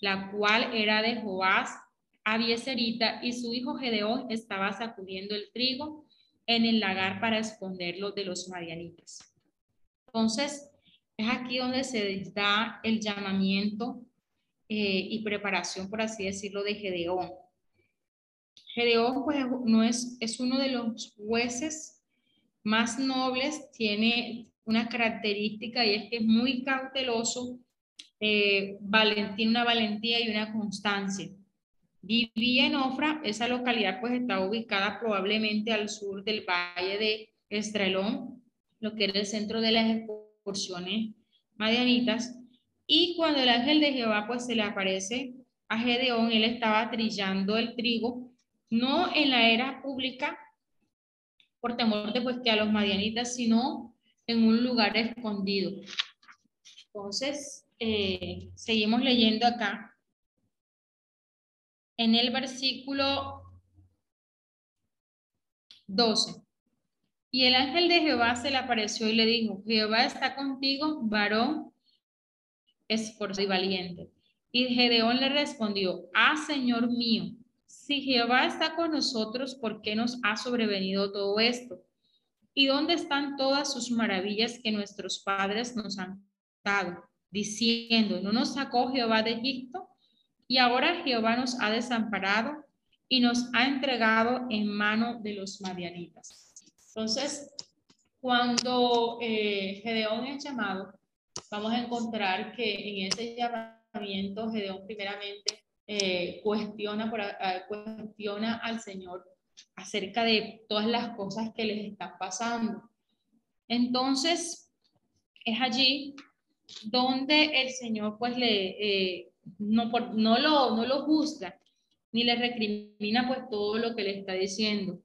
Speaker 2: la cual era de Joás, Abieserita, y su hijo Gedeón estaba sacudiendo el trigo en el lagar para esconderlo de los marianitas. Entonces, es aquí donde se da el llamamiento eh, y preparación, por así decirlo, de Gedeón. Gedeón pues, no es, es uno de los jueces más nobles, tiene una característica y es que es muy cauteloso, eh, una valentía y una constancia. Vivía en Ofra, esa localidad pues está ubicada probablemente al sur del valle de Estrelón, lo que era el centro de las excursiones madianitas. Y cuando el ángel de Jehová pues se le aparece a Gedeón, él estaba trillando el trigo no en la era pública por temor de pues, que a los madianitas, sino en un lugar escondido. Entonces, eh, seguimos leyendo acá. En el versículo 12. Y el ángel de Jehová se le apareció y le dijo, Jehová está contigo, varón esforzado y valiente. Y Gedeón le respondió, ah, Señor mío, si Jehová está con nosotros, ¿por qué nos ha sobrevenido todo esto? ¿Y dónde están todas sus maravillas que nuestros padres nos han dado? Diciendo, ¿no nos sacó Jehová de Egipto? Y ahora Jehová nos ha desamparado y nos ha entregado en mano de los madianitas. Entonces, cuando eh, Gedeón es llamado, vamos a encontrar que en ese llamamiento Gedeón primeramente eh, cuestiona, por, al Señor acerca de todas las cosas que les están pasando. Entonces, es allí donde el Señor pues le, eh, no, no, lo, no lo juzga, ni le recrimina pues todo lo que le está diciendo.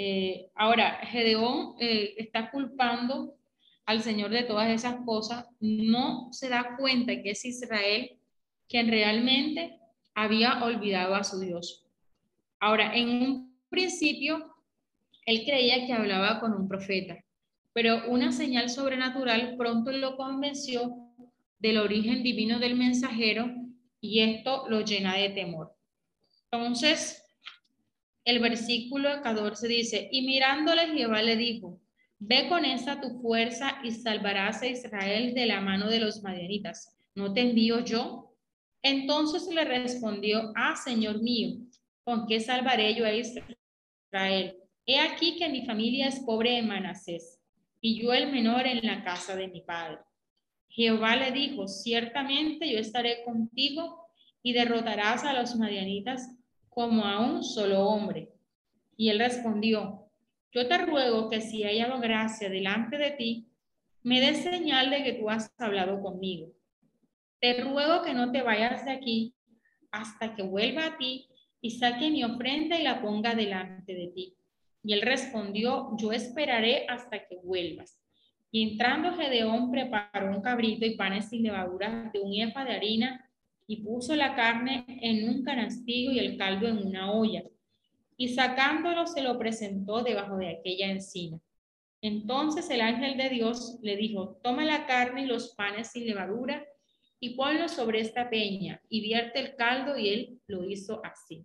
Speaker 2: Eh, ahora, Gedeón está culpando al Señor de todas esas cosas, no se da cuenta que es Israel quien realmente había olvidado a su Dios. Ahora, en un principio, Él creía que hablaba con un profeta, pero una señal sobrenatural pronto lo convenció del origen divino del mensajero y esto lo llena de temor. Entonces, el versículo 14 dice, y mirándole Jehová le dijo, ve con esta tu fuerza y salvarás a Israel de la mano de los madianitas. ¿No te envío yo? Entonces le respondió, ah, Señor mío, ¿con qué salvaré yo a Israel? He aquí que mi familia es pobre de Manasés y yo el menor en la casa de mi padre. Jehová le dijo, ciertamente yo estaré contigo y derrotarás a los madianitas como a un solo hombre. Y él respondió, yo te ruego que si hay hallado gracia delante de ti, me des señal de que tú has hablado conmigo. Te ruego que no te vayas de aquí hasta que vuelva a ti y saque mi ofrenda y la ponga delante de ti. Y él respondió, yo esperaré hasta que vuelvas. Y entrando Gedeón preparó un cabrito y panes sin levadura de un efa de harina y puso la carne en un canastillo y el caldo en una olla. Y sacándolo se lo presentó debajo de aquella encina. Entonces el ángel de Dios le dijo, toma la carne y los panes sin levadura y ponlo sobre esta peña y vierte el caldo y él lo hizo así.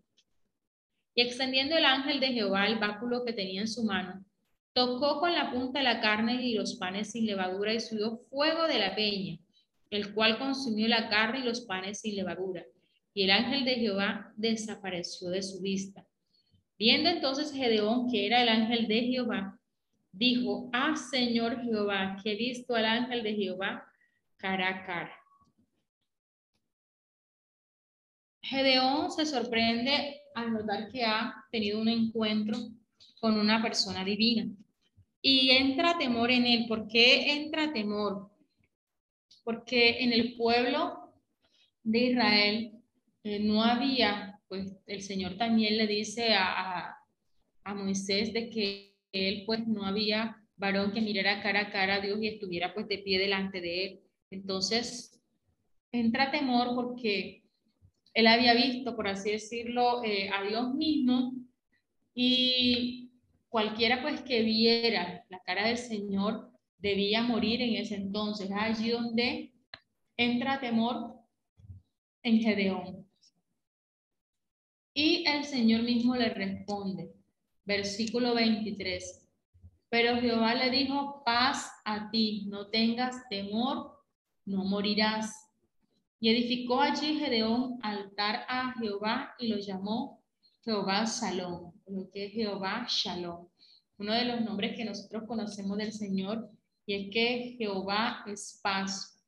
Speaker 2: Y extendiendo el ángel de Jehová el báculo que tenía en su mano, tocó con la punta la carne y los panes sin levadura y subió fuego de la peña, el cual consumió la carne y los panes sin levadura. Y el ángel de Jehová desapareció de su vista. Viendo entonces Gedeón que era el ángel de Jehová, dijo, ah, Señor Jehová, que he visto al ángel de Jehová cara a cara. Gedeón se sorprende al notar que ha tenido un encuentro con una persona divina y entra temor en él. ¿Por qué entra temor? Porque en el pueblo de Israel eh, no había, pues el Señor también le dice a, a, Moisés de que él pues no había varón que mirara cara a cara a Dios y estuviera pues de pie delante de él. Entonces, entra temor porque él había visto, por así decirlo, eh, a Dios mismo y cualquiera pues que viera la cara del Señor debía morir en ese entonces. Allí donde entra temor en Gedeón. Y el Señor mismo le responde, versículo 23. Pero Jehová le dijo, paz a ti, no tengas temor, no morirás. Y edificó allí Gedeón altar a Jehová y lo llamó Jehová Shalom, lo que es Jehová Shalom. Uno de los nombres que nosotros conocemos del Señor y es que Jehová es paz,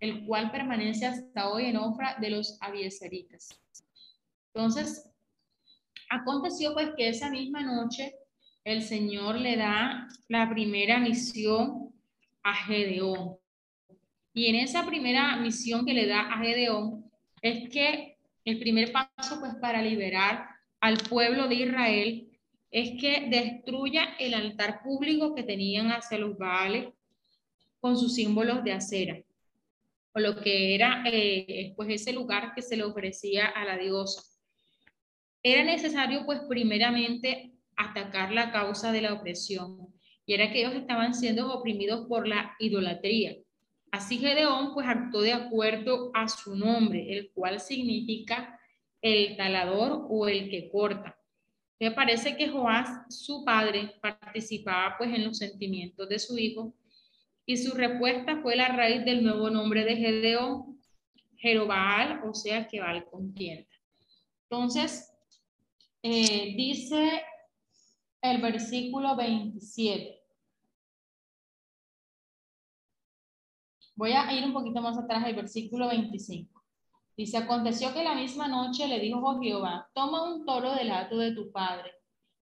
Speaker 2: el cual permanece hasta hoy en obra de los abieseritas. Entonces, aconteció pues que esa misma noche el Señor le da la primera misión a Gedeón. Y en esa primera misión que le da a Gedeón es que el primer paso pues para liberar al pueblo de Israel es que destruya el altar público que tenían hacia los Baales con sus símbolos de acera, o lo que era eh, pues ese lugar que se le ofrecía a la diosa. Era necesario pues primeramente atacar la causa de la opresión, y era que ellos estaban siendo oprimidos por la idolatría. Así Gedeón pues actuó de acuerdo a su nombre, el cual significa el talador o el que corta. Me parece que Joás, su padre, participaba pues en los sentimientos de su hijo y su respuesta fue la raíz del nuevo nombre de Gedeón, Jerobaal, o sea que va al contienda. Entonces, eh, dice el versículo 27. Voy a ir un poquito más atrás al versículo 25. Dice, aconteció que la misma noche le dijo Jehová, toma un toro del hato de tu padre,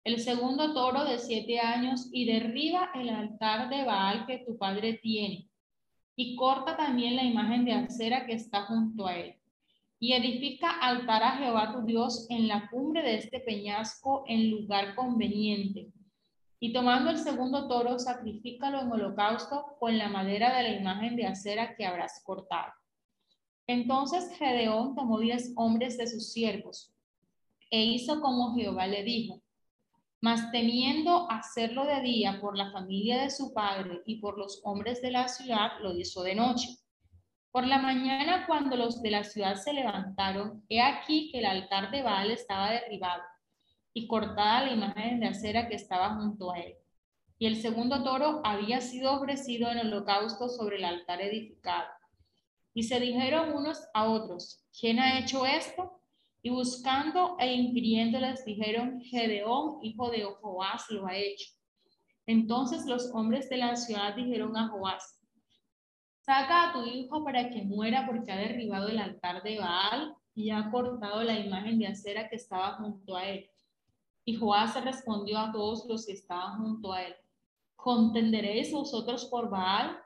Speaker 2: el segundo toro de siete años, y derriba el altar de Baal que tu padre tiene, y corta también la imagen de acera que está junto a él. Y edifica altar a Jehová tu Dios en la cumbre de este peñasco en lugar conveniente y tomando el segundo toro, sacrifícalo en holocausto con la madera de la imagen de acera que habrás cortado. Entonces Gedeón tomó diez hombres de sus siervos e hizo como Jehová le dijo. mas temiendo hacerlo de día por la familia de su padre y por los hombres de la ciudad, lo hizo de noche. Por la mañana, cuando los de la ciudad se levantaron, he aquí que el altar de Baal estaba derribado y cortada la imagen de acera que estaba junto a él. Y el segundo toro había sido ofrecido en holocausto sobre el altar edificado. Y se dijeron unos a otros, ¿quién ha hecho esto? Y buscando e inquiriéndoles dijeron, Gedeón, hijo de Joás, lo ha hecho. Entonces los hombres de la ciudad dijeron a Joás, saca a tu hijo para que muera porque ha derribado el altar de Baal y ha cortado la imagen de acera que estaba junto a él. Y Joás respondió a todos los que estaban junto a él, ¿contenderéis vosotros por Baal?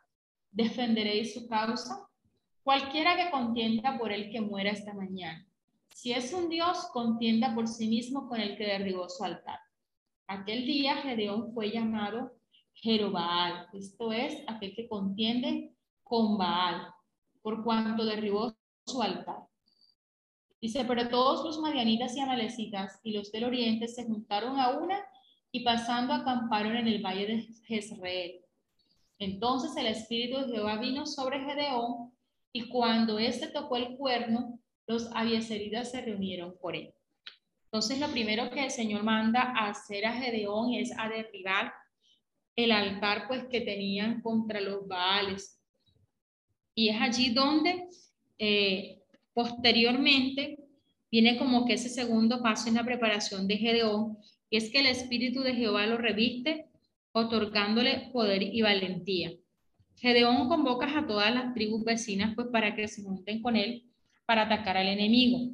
Speaker 2: ¿Defenderéis su causa? Cualquiera que contienda por el que muera esta mañana. Si es un Dios, contienda por sí mismo con el que derribó su altar. Aquel día Gedeón fue llamado Jerobaal, esto es, aquel que contiende con Baal, por cuanto derribó su altar. Dice, pero todos los madianitas y amalecitas y los del oriente se juntaron a una y pasando acamparon en el valle de Jezreel. Entonces el espíritu de Jehová vino sobre Gedeón y cuando éste tocó el cuerno, los abieseritas se reunieron por él. Entonces lo primero que el Señor manda a hacer a Gedeón es a derribar el altar pues que tenían contra los Baales. Y es allí donde eh, Posteriormente, viene como que ese segundo paso en la preparación de Gedeón, y es que el Espíritu de Jehová lo reviste, otorgándole poder y valentía. Gedeón convoca a todas las tribus vecinas pues para que se junten con él para atacar al enemigo.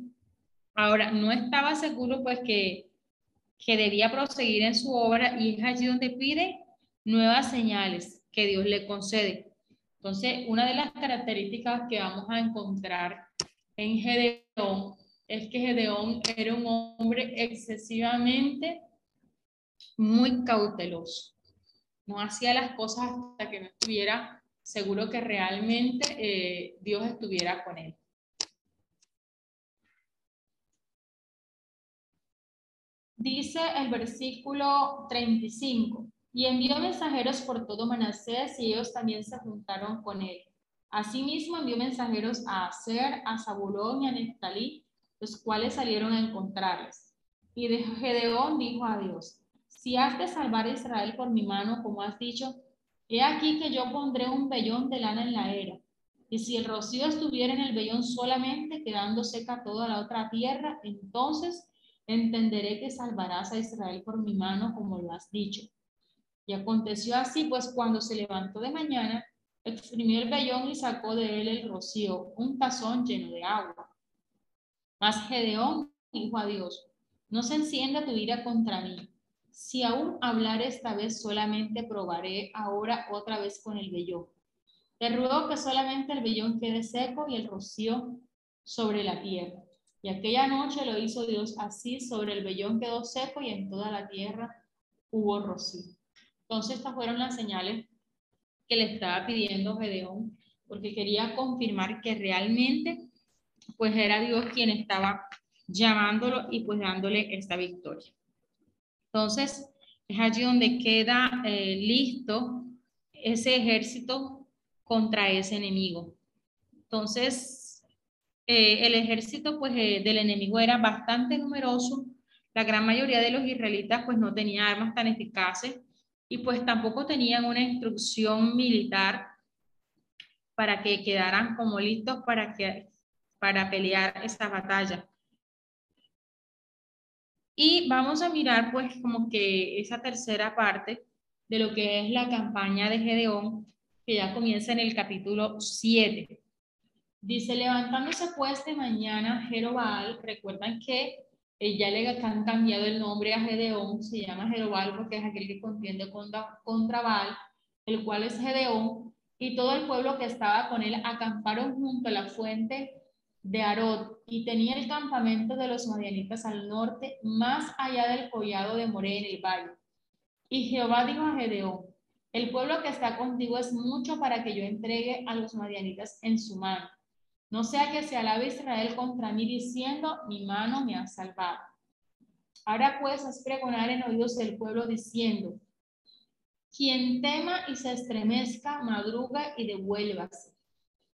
Speaker 2: Ahora, no estaba seguro pues que, que debía proseguir en su obra y es allí donde pide nuevas señales que Dios le concede. Entonces, una de las características que vamos a encontrar en Gedeón es que Gedeón era un hombre excesivamente muy cauteloso. No hacía las cosas hasta que no estuviera seguro que realmente eh, Dios estuviera con él. Dice el versículo 35, y envió mensajeros por todo Manasés y ellos también se juntaron con él. Asimismo envió mensajeros a Aser, a Zabulón y a Neftalí, los cuales salieron a encontrarles. Y de Gedeón dijo a Dios, si has de salvar a Israel por mi mano, como has dicho, he aquí que yo pondré un vellón de lana en la era. Y si el rocío estuviera en el vellón solamente, quedando seca toda la otra tierra, entonces entenderé que salvarás a Israel por mi mano, como lo has dicho. Y aconteció así, pues cuando se levantó de mañana, exprimió el vellón y sacó de él el rocío, un tazón lleno de agua. Mas Gedeón dijo a Dios, no se encienda tu ira contra mí. Si aún hablar esta vez, solamente probaré ahora otra vez con el vellón. Te ruego que solamente el vellón quede seco y el rocío sobre la tierra. Y aquella noche lo hizo Dios así, sobre el vellón quedó seco y en toda la tierra hubo rocío. Entonces estas fueron las señales que le estaba pidiendo Gedeón, porque quería confirmar que realmente pues era Dios quien estaba llamándolo y pues dándole esta victoria. Entonces, es allí donde queda eh, listo ese ejército contra ese enemigo. Entonces, eh, el ejército pues eh, del enemigo era bastante numeroso. La gran mayoría de los israelitas pues no tenía armas tan eficaces y pues tampoco tenían una instrucción militar para que quedaran como listos para, que, para pelear esta batalla. Y vamos a mirar pues como que esa tercera parte de lo que es la campaña de Gedeón, que ya comienza en el capítulo 7. Dice, levantándose pues de mañana Jerobal, recuerdan que eh, ya le han cambiado el nombre a Gedeón, se llama Jerobal porque es aquel que contiende contra, contra Baal, el cual es Gedeón, y todo el pueblo que estaba con él acamparon junto a la fuente de Arod y tenía el campamento de los madianitas al norte, más allá del collado de Moré en el valle. Y Jehová dijo a Gedeón, el pueblo que está contigo es mucho para que yo entregue a los madianitas en su mano. No sea que se alabe Israel contra mí diciendo, mi mano me ha salvado. Ahora pues haz pregonar en oídos del pueblo diciendo, quien tema y se estremezca, madruga y devuélvase.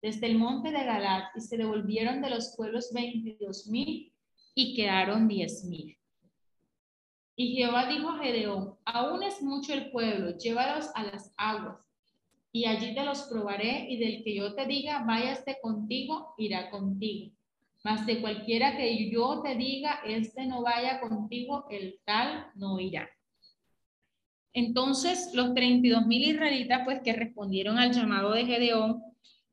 Speaker 2: Desde el monte de Galat y se devolvieron de los pueblos veintidós mil y quedaron diez mil. Y Jehová dijo a Gedeón, aún es mucho el pueblo, llévalos a las aguas, y allí te los probaré, y del que yo te diga, váyase contigo, irá contigo. Mas de cualquiera que yo te diga, este no vaya contigo, el tal no irá. Entonces, los 32 mil israelitas, pues que respondieron al llamado de Gedeón,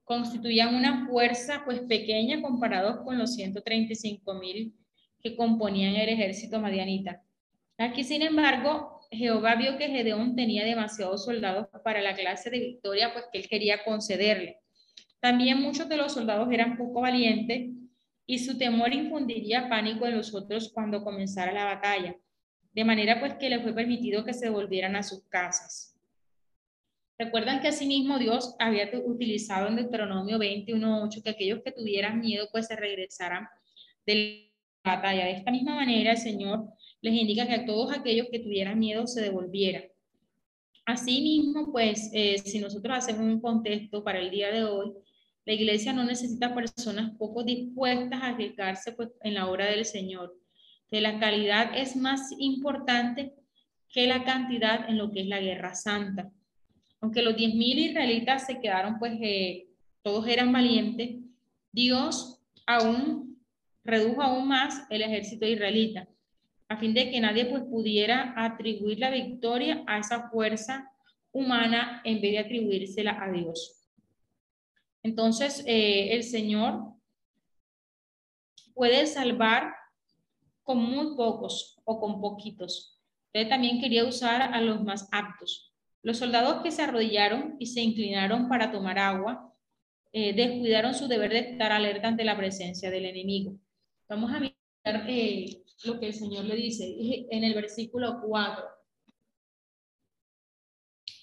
Speaker 2: constituían una fuerza, pues pequeña comparados con los 135 mil que componían el ejército madianita. Aquí, sin embargo, Jehová vio que Gedeón tenía demasiados soldados para la clase de victoria, pues que él quería concederle. También muchos de los soldados eran poco valientes y su temor infundiría pánico en los otros cuando comenzara la batalla, de manera pues que le fue permitido que se volvieran a sus casas. Recuerdan que asimismo Dios había utilizado en Deuteronomio 21.8 que aquellos que tuvieran miedo pues se regresaran de la batalla. De esta misma manera el Señor les indica que a todos aquellos que tuvieran miedo se devolvieran. Asimismo, pues, eh, si nosotros hacemos un contexto para el día de hoy, la iglesia no necesita personas poco dispuestas a arriesgarse pues, en la obra del Señor. Que la calidad es más importante que la cantidad en lo que es la guerra santa. Aunque los 10.000 israelitas se quedaron, pues eh, todos eran valientes, Dios aún redujo aún más el ejército israelita a fin de que nadie pues pudiera atribuir la victoria a esa fuerza humana en vez de atribuírsela a Dios. Entonces, eh, el Señor puede salvar con muy pocos o con poquitos. Él también quería usar a los más aptos. Los soldados que se arrodillaron y se inclinaron para tomar agua, eh, descuidaron su deber de estar alerta ante la presencia del enemigo. Vamos a mirar eh, lo que el Señor le dice en el versículo 4.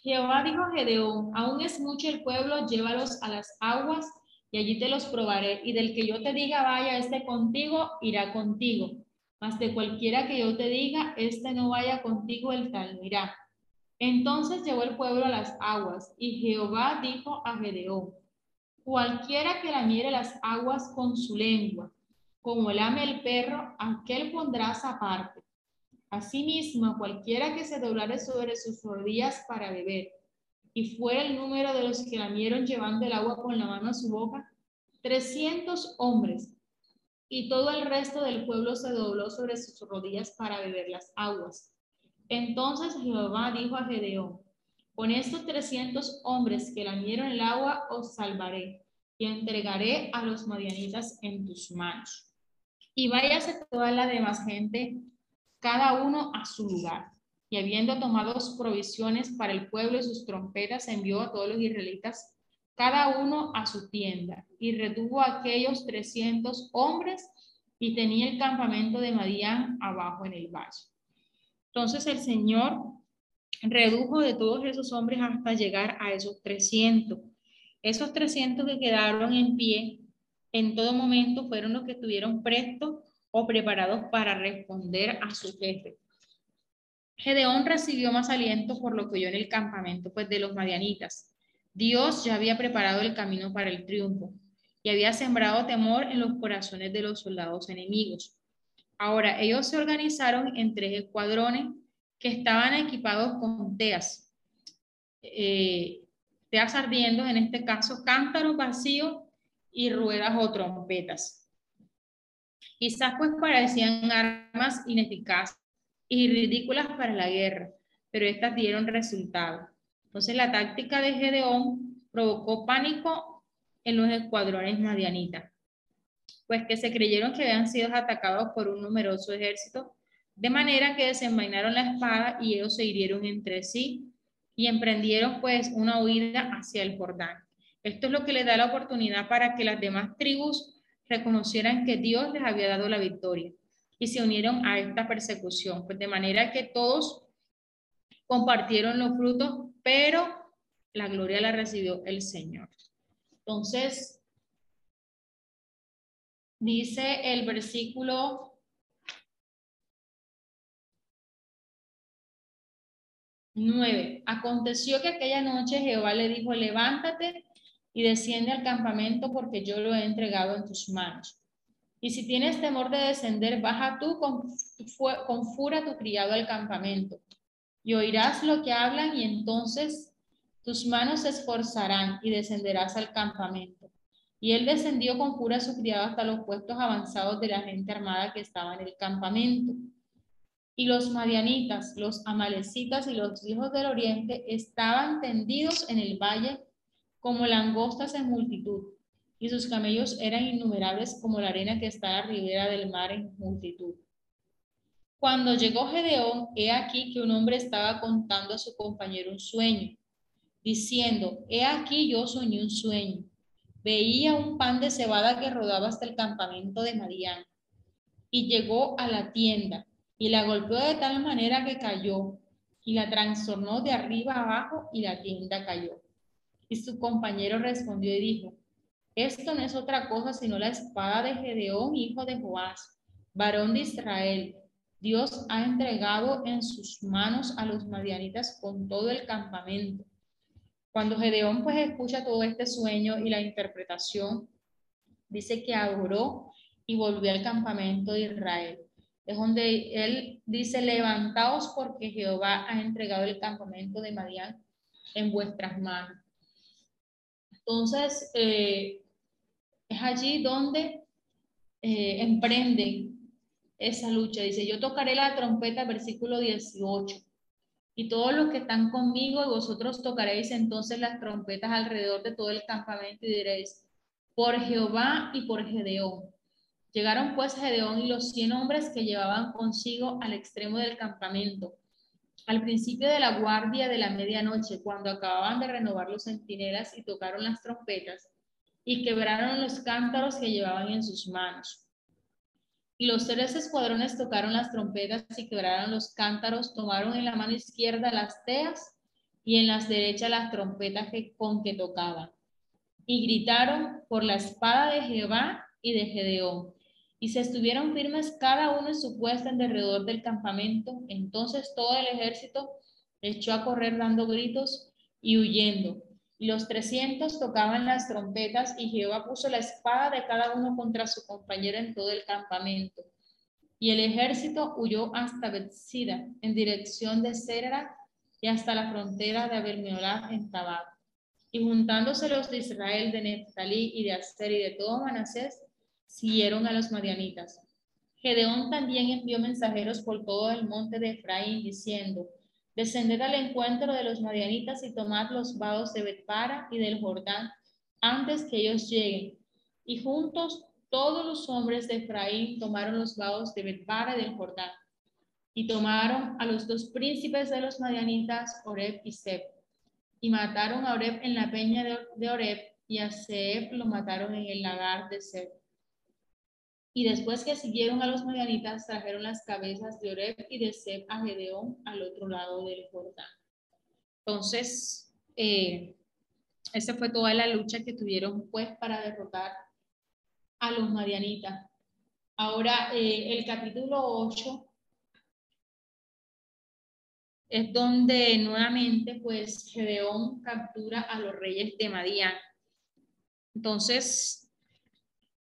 Speaker 2: Jehová dijo a Gedeón, aún es mucho el pueblo, llévalos a las aguas y allí te los probaré. Y del que yo te diga, vaya este contigo, irá contigo. Mas de cualquiera que yo te diga, este no vaya contigo, el tal no irá. Entonces llevó el pueblo a las aguas y Jehová dijo a Gedeón, cualquiera que lamiere las aguas con su lengua como lame el perro, aquel pondrás aparte. Asimismo, cualquiera que se doblare sobre sus rodillas para beber, y fuera el número de los que lamieron llevando el agua con la mano a su boca, trescientos hombres, y todo el resto del pueblo se dobló sobre sus rodillas para beber las aguas. Entonces Jehová dijo a Gedeón, con estos trescientos hombres que lamieron el agua os salvaré, y entregaré a los madianitas en tus manos y váyase toda la demás gente, cada uno a su lugar. Y habiendo tomado provisiones para el pueblo y sus trompetas, envió a todos los israelitas, cada uno a su tienda, y retuvo a aquellos trescientos hombres y tenía el campamento de Madián abajo en el valle. Entonces el Señor redujo de todos esos hombres hasta llegar a esos trescientos. Esos trescientos que quedaron en pie en todo momento fueron los que estuvieron prestos o preparados para responder a su jefe. Gedeón recibió más aliento por lo que oyó en el campamento pues, de los madianitas. Dios ya había preparado el camino para el triunfo y había sembrado temor en los corazones de los soldados enemigos. Ahora, ellos se organizaron en tres escuadrones que estaban equipados con teas, eh, teas ardiendo, en este caso cántaros vacíos y ruedas o trompetas. Quizás pues parecían armas ineficaces y ridículas para la guerra, pero estas dieron resultado. Entonces la táctica de Gedeón provocó pánico en los escuadrones madianitas, pues que se creyeron que habían sido atacados por un numeroso ejército, de manera que desenvainaron la espada y ellos se hirieron entre sí y emprendieron pues una huida hacia el Jordán. Esto es lo que le da la oportunidad para que las demás tribus reconocieran que Dios les había dado la victoria y se unieron a esta persecución. Pues de manera que todos compartieron los frutos, pero la gloria la recibió el Señor. Entonces, dice el versículo Nueve. Aconteció que aquella noche Jehová le dijo, levántate y desciende al campamento porque yo lo he entregado en tus manos. Y si tienes temor de descender, baja tú con, con fura tu criado al campamento y oirás lo que hablan y entonces tus manos se esforzarán y descenderás al campamento. Y él descendió con fura a su criado hasta los puestos avanzados de la gente armada que estaba en el campamento. Y los madianitas, los amalecitas y los hijos del oriente estaban tendidos en el valle como langostas en multitud, y sus camellos eran innumerables como la arena que está a la ribera del mar en multitud. Cuando llegó Gedeón, he aquí que un hombre estaba contando a su compañero un sueño, diciendo, he aquí yo soñé un sueño. Veía un pan de cebada que rodaba hasta el campamento de Marián, y llegó a la tienda, y la golpeó de tal manera que cayó, y la trastornó de arriba abajo, y la tienda cayó. Y su compañero respondió y dijo, esto no es otra cosa sino la espada de Gedeón, hijo de Joás, varón de Israel. Dios ha entregado en sus manos a los madianitas con todo el campamento. Cuando Gedeón pues escucha todo este sueño y la interpretación, dice que adoró y volvió al campamento de Israel. Es donde él dice, levantaos porque Jehová ha entregado el campamento de Madián en vuestras manos. Entonces, eh, es allí donde eh, emprenden esa lucha. Dice, yo tocaré la trompeta, versículo 18. Y todos los que están conmigo, vosotros tocaréis entonces las trompetas alrededor de todo el campamento y diréis, por Jehová y por Gedeón. Llegaron pues Gedeón y los cien hombres que llevaban consigo al extremo del campamento al principio de la guardia de la medianoche, cuando acababan de renovar los centinelas y tocaron las trompetas y quebraron los cántaros que llevaban en sus manos. Y los tres escuadrones tocaron las trompetas y quebraron los cántaros, tomaron en la mano izquierda las teas y en las derechas las trompetas que, con que tocaban. Y gritaron por la espada de Jehová y de Gedeón y se estuvieron firmes cada uno en su puesta en derredor del campamento. Entonces todo el ejército echó a correr dando gritos y huyendo. Y los trescientos tocaban las trompetas y Jehová puso la espada de cada uno contra su compañero en todo el campamento. Y el ejército huyó hasta Bethsida, en dirección de Serra y hasta la frontera de Abelmeolá en Tabad. Y juntándose los de Israel, de Neftalí y de Aster y de todo Manasés, siguieron a los madianitas. Gedeón también envió mensajeros por todo el monte de Efraín diciendo, descended al encuentro de los madianitas y tomad los vados de Betpara y del Jordán antes que ellos lleguen. Y juntos todos los hombres de Efraín tomaron los vados de Betpara y del Jordán. Y tomaron a los dos príncipes de los madianitas, Oreb y Seb. Y mataron a Oreb en la peña de Oreb y a Seb lo mataron en el lagar de Seb. Y después que siguieron a los medianitas, trajeron las cabezas de Oreb y de Seb a Gedeón al otro lado del Jordán. Entonces, eh, esa fue toda la lucha que tuvieron pues para derrotar a los madianitas. Ahora, eh, el capítulo 8 es donde nuevamente pues Gedeón captura a los reyes de Madián. Entonces,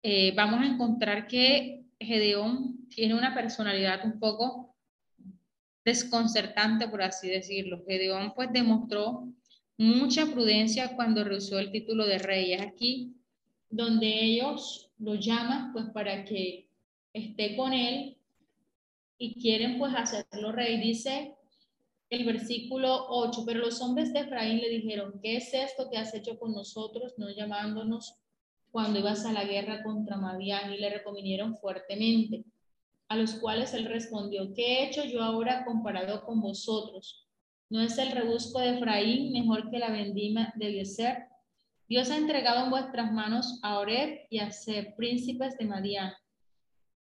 Speaker 2: eh, vamos a encontrar que Gedeón tiene una personalidad un poco desconcertante, por así decirlo. Gedeón pues demostró mucha prudencia cuando rehusó el título de rey. Es aquí donde ellos lo llaman pues para que esté con él y quieren pues hacerlo rey. Dice el versículo 8, pero los hombres de Efraín le dijeron, ¿qué es esto que has hecho con nosotros, no llamándonos cuando ibas a la guerra contra Madián y le recominieron fuertemente, a los cuales él respondió, ¿qué he hecho yo ahora comparado con vosotros? ¿No es el rebusco de Efraín mejor que la vendima de Eliezer? Dios ha entregado en vuestras manos a Oreb y a Seb, príncipes de Madián.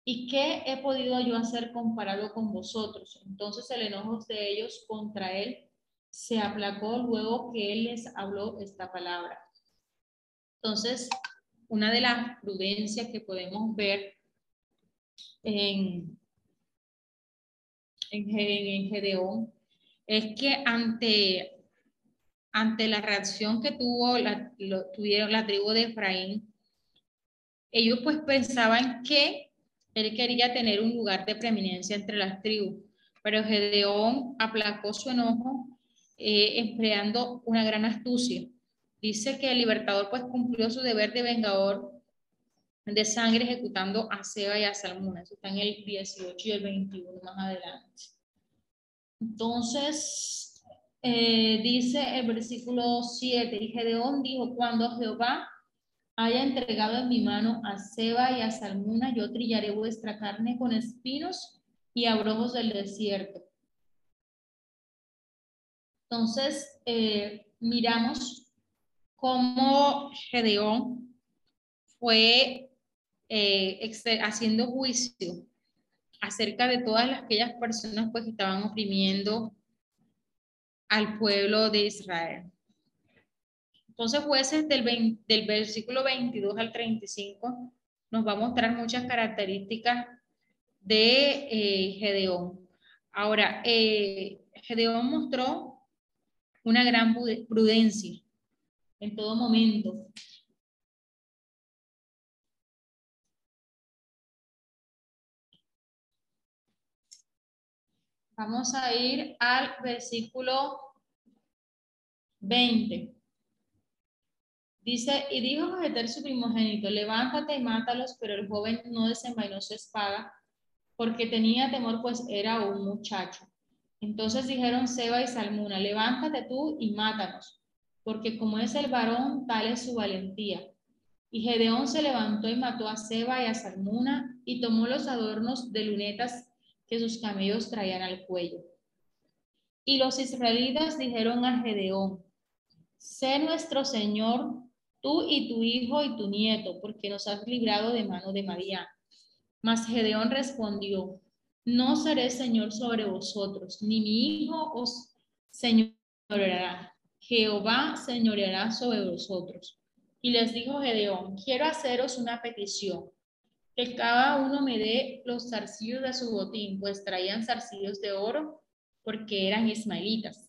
Speaker 2: ¿Y qué he podido yo hacer comparado con vosotros? Entonces el enojo de ellos contra él se aplacó luego que él les habló esta palabra. Entonces, una de las prudencias que podemos ver en, en, Gedeón es que ante, ante la reacción que tuvo tuvieron la tribu de Efraín, ellos pues pensaban que él quería tener un lugar de preeminencia entre las tribus, pero Gedeón aplacó su enojo eh, empleando una gran astucia. Dice que el libertador pues cumplió su deber de vengador de sangre ejecutando a Seba y a Salmuna. Eso está en el 18 y el 21 más adelante. Entonces, eh, dice el versículo 7, y Gedeón dijo, cuando Jehová haya entregado en mi mano a Seba y a Salmuna, yo trillaré vuestra carne con espinos y abrojos del desierto. Entonces, eh, miramos cómo Gedeón fue eh, haciendo juicio acerca de todas aquellas personas pues, que estaban oprimiendo al pueblo de Israel. Entonces, jueces del, del versículo 22 al 35 nos va a mostrar muchas características de eh, Gedeón. Ahora, eh, Gedeón mostró una gran prudencia en todo momento. Vamos a ir al versículo 20. Dice, y dijo Jeter su primogénito, levántate y mátalos, pero el joven no desenvainó su espada, porque tenía temor, pues era un muchacho. Entonces dijeron Seba y Salmuna, levántate tú y mátanos, porque como es el varón, tal es su valentía. Y Gedeón se levantó y mató a Seba y a Salmuna, y tomó los adornos de lunetas que sus camellos traían al cuello. Y los israelitas dijeron a Gedeón, sé nuestro Señor, tú y tu hijo y tu nieto, porque nos has librado de mano de María. Mas Gedeón respondió, no seré Señor sobre vosotros, ni mi hijo os señoreará. Jehová señoreará sobre vosotros. Y les dijo Gedeón, quiero haceros una petición que cada uno me dé los zarcillos de su botín, pues traían zarcillos de oro porque eran ismaelitas.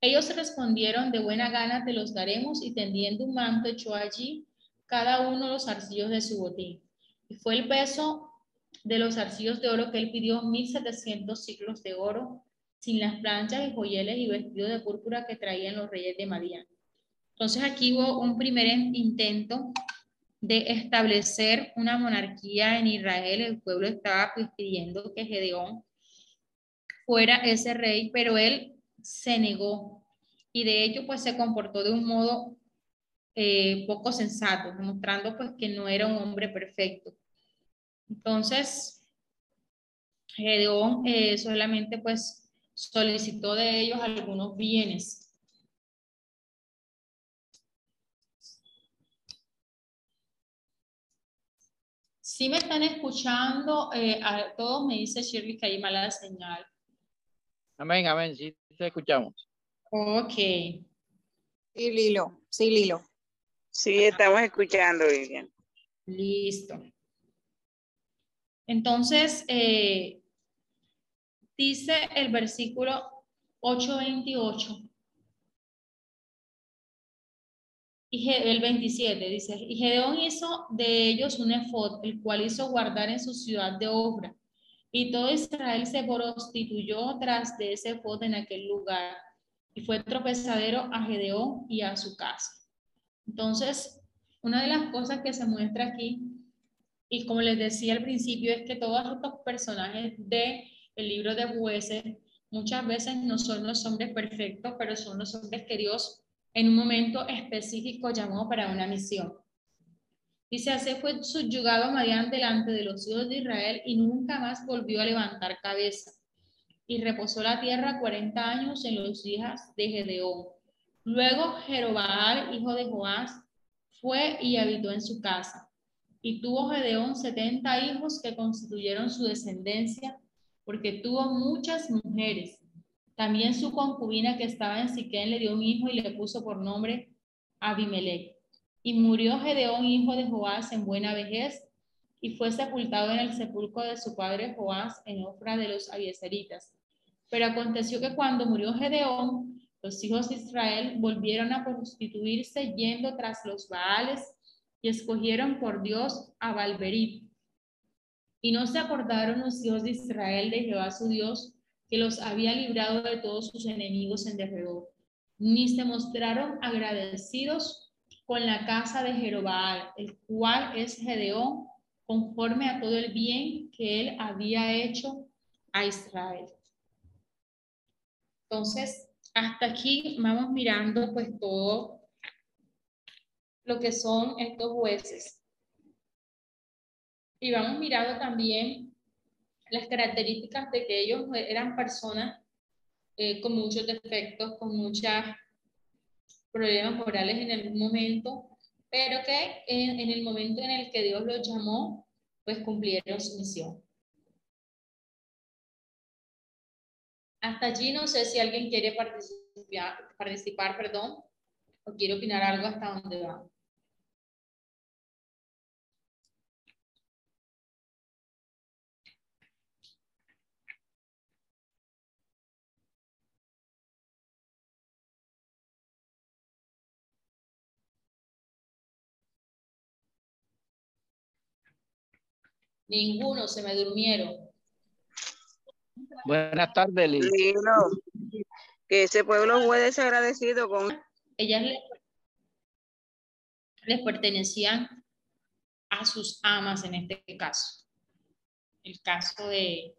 Speaker 2: Ellos respondieron, de buena gana te los daremos, y tendiendo un manto echó allí cada uno los zarcillos de su botín. Y fue el peso de los zarcillos de oro que él pidió, 1700 ciclos de oro, sin las planchas y joyeles y vestidos de púrpura que traían los reyes de Madián. Entonces aquí hubo un primer intento de establecer una monarquía en Israel. El pueblo estaba pues, pidiendo que Gedeón fuera ese rey, pero él se negó y de hecho pues se comportó de un modo eh, poco sensato, demostrando pues que no era un hombre perfecto. Entonces, Gedeón eh, solamente pues solicitó de ellos algunos bienes Si me están escuchando, eh, a todos me dice Shirley que hay mala señal.
Speaker 3: Amén, amén, sí, te escuchamos.
Speaker 2: Ok.
Speaker 4: Sí, Lilo, sí, Lilo.
Speaker 5: Sí, estamos escuchando, Vivian.
Speaker 2: Listo. Entonces, eh, dice el versículo 828. Y el 27 dice, y Gedeón hizo de ellos un efod, el cual hizo guardar en su ciudad de obra. Y todo Israel se prostituyó tras de ese efod en aquel lugar. Y fue tropezadero a Gedeón y a su casa. Entonces, una de las cosas que se muestra aquí, y como les decía al principio, es que todos estos personajes del el libro de jueces muchas veces no son los hombres perfectos, pero son los hombres que Dios en un momento específico llamó para una misión. Dice, así fue subyugado Madián delante de los hijos de Israel y nunca más volvió a levantar cabeza. Y reposó la tierra cuarenta años en los hijas de Gedeón. Luego Jerobaal, hijo de Joás, fue y habitó en su casa. Y tuvo Gedeón setenta hijos que constituyeron su descendencia, porque tuvo muchas mujeres también su concubina que estaba en Siquén le dio un hijo y le puso por nombre Abimelech. Y murió Gedeón, hijo de Joás, en buena vejez, y fue sepultado en el sepulcro de su padre Joás en Ofra de los Abieseritas. Pero aconteció que cuando murió Gedeón, los hijos de Israel volvieron a constituirse yendo tras los Baales y escogieron por Dios a Balberit. Y no se acordaron los hijos de Israel de Jehová su Dios, que los había librado de todos sus enemigos en derredor, ni se mostraron agradecidos con la casa de Jerobaal, el cual es Gedeón, conforme a todo el bien que él había hecho a Israel. Entonces, hasta aquí vamos mirando pues todo lo que son estos jueces. Y vamos mirando también las características de que ellos eran personas eh, con muchos defectos, con muchos problemas morales en algún momento, pero que en, en el momento en el que Dios los llamó, pues cumplieron su misión. Hasta allí no sé si alguien quiere participar, participar perdón, o quiere opinar algo hasta donde va. Ninguno, se me durmieron.
Speaker 3: Buenas tardes, Lili.
Speaker 5: Lilo, que ese pueblo fue desagradecido con
Speaker 2: Ellas les, les pertenecían a sus amas en este caso. El caso de,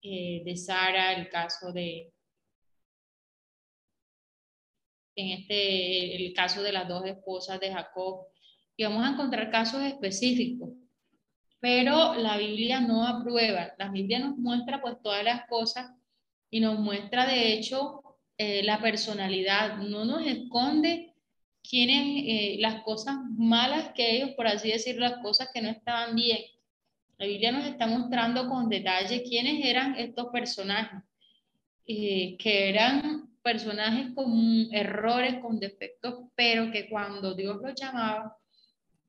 Speaker 2: eh, de Sara, el caso de, en este, el caso de las dos esposas de Jacob, y vamos a encontrar casos específicos pero la Biblia no aprueba. La Biblia nos muestra pues todas las cosas y nos muestra de hecho eh, la personalidad, no nos esconde quiénes, eh, las cosas malas que ellos, por así decirlo, las cosas que no estaban bien. La Biblia nos está mostrando con detalle quiénes eran estos personajes, eh, que eran personajes con errores, con defectos, pero que cuando Dios los llamaba,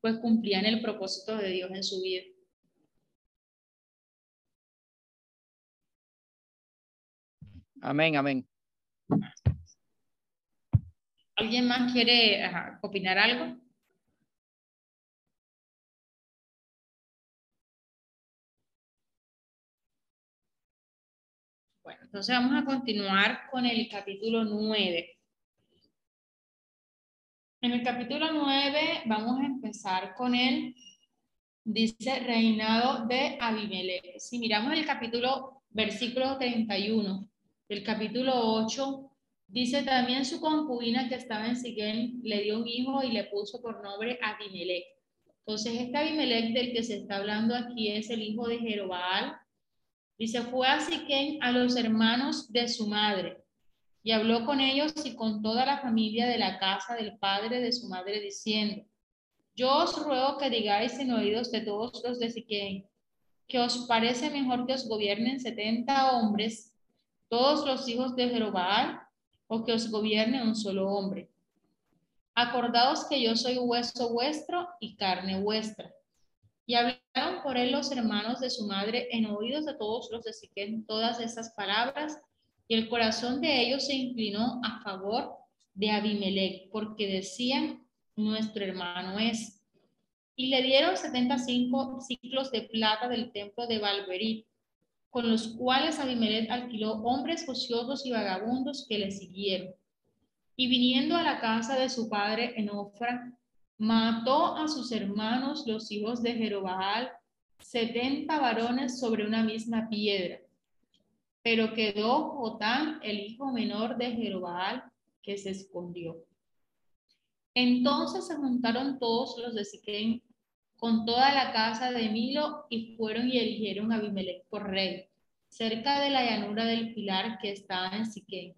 Speaker 2: pues cumplían el propósito de Dios en su vida.
Speaker 3: Amén, amén.
Speaker 2: ¿Alguien más quiere opinar algo? Bueno, entonces vamos a continuar con el capítulo 9. En el capítulo 9 vamos a empezar con el, dice, reinado de Abimelech. Si miramos el capítulo, versículo 31, del capítulo 8, dice también su concubina que estaba en Siquén le dio un hijo y le puso por nombre Abimelech. Entonces, este Abimelech del que se está hablando aquí es el hijo de Jerobaal. Dice, fue a Siquén a los hermanos de su madre y habló con ellos y con toda la familia de la casa del padre de su madre diciendo, yo os ruego que digáis en oídos de todos los de Siquén, que os parece mejor que os gobiernen setenta hombres todos los hijos de Jerobaal, o que os gobierne un solo hombre. Acordaos que yo soy hueso vuestro y carne vuestra. Y hablaron por él los hermanos de su madre en oídos de todos los de Siquén todas esas palabras, y el corazón de ellos se inclinó a favor de Abimelech, porque decían, nuestro hermano es. Y le dieron 75 ciclos de plata del templo de Valverit, con los cuales Abimelech alquiló hombres ociosos y vagabundos que le siguieron. Y viniendo a la casa de su padre en Ofra, mató a sus hermanos, los hijos de Jerobaal, setenta varones sobre una misma piedra. Pero quedó Jotán, el hijo menor de Jerobaal, que se escondió. Entonces se juntaron todos los de Siquén con toda la casa de Milo y fueron y eligieron a Abimelech por rey, cerca de la llanura del Pilar que estaba en Siquén.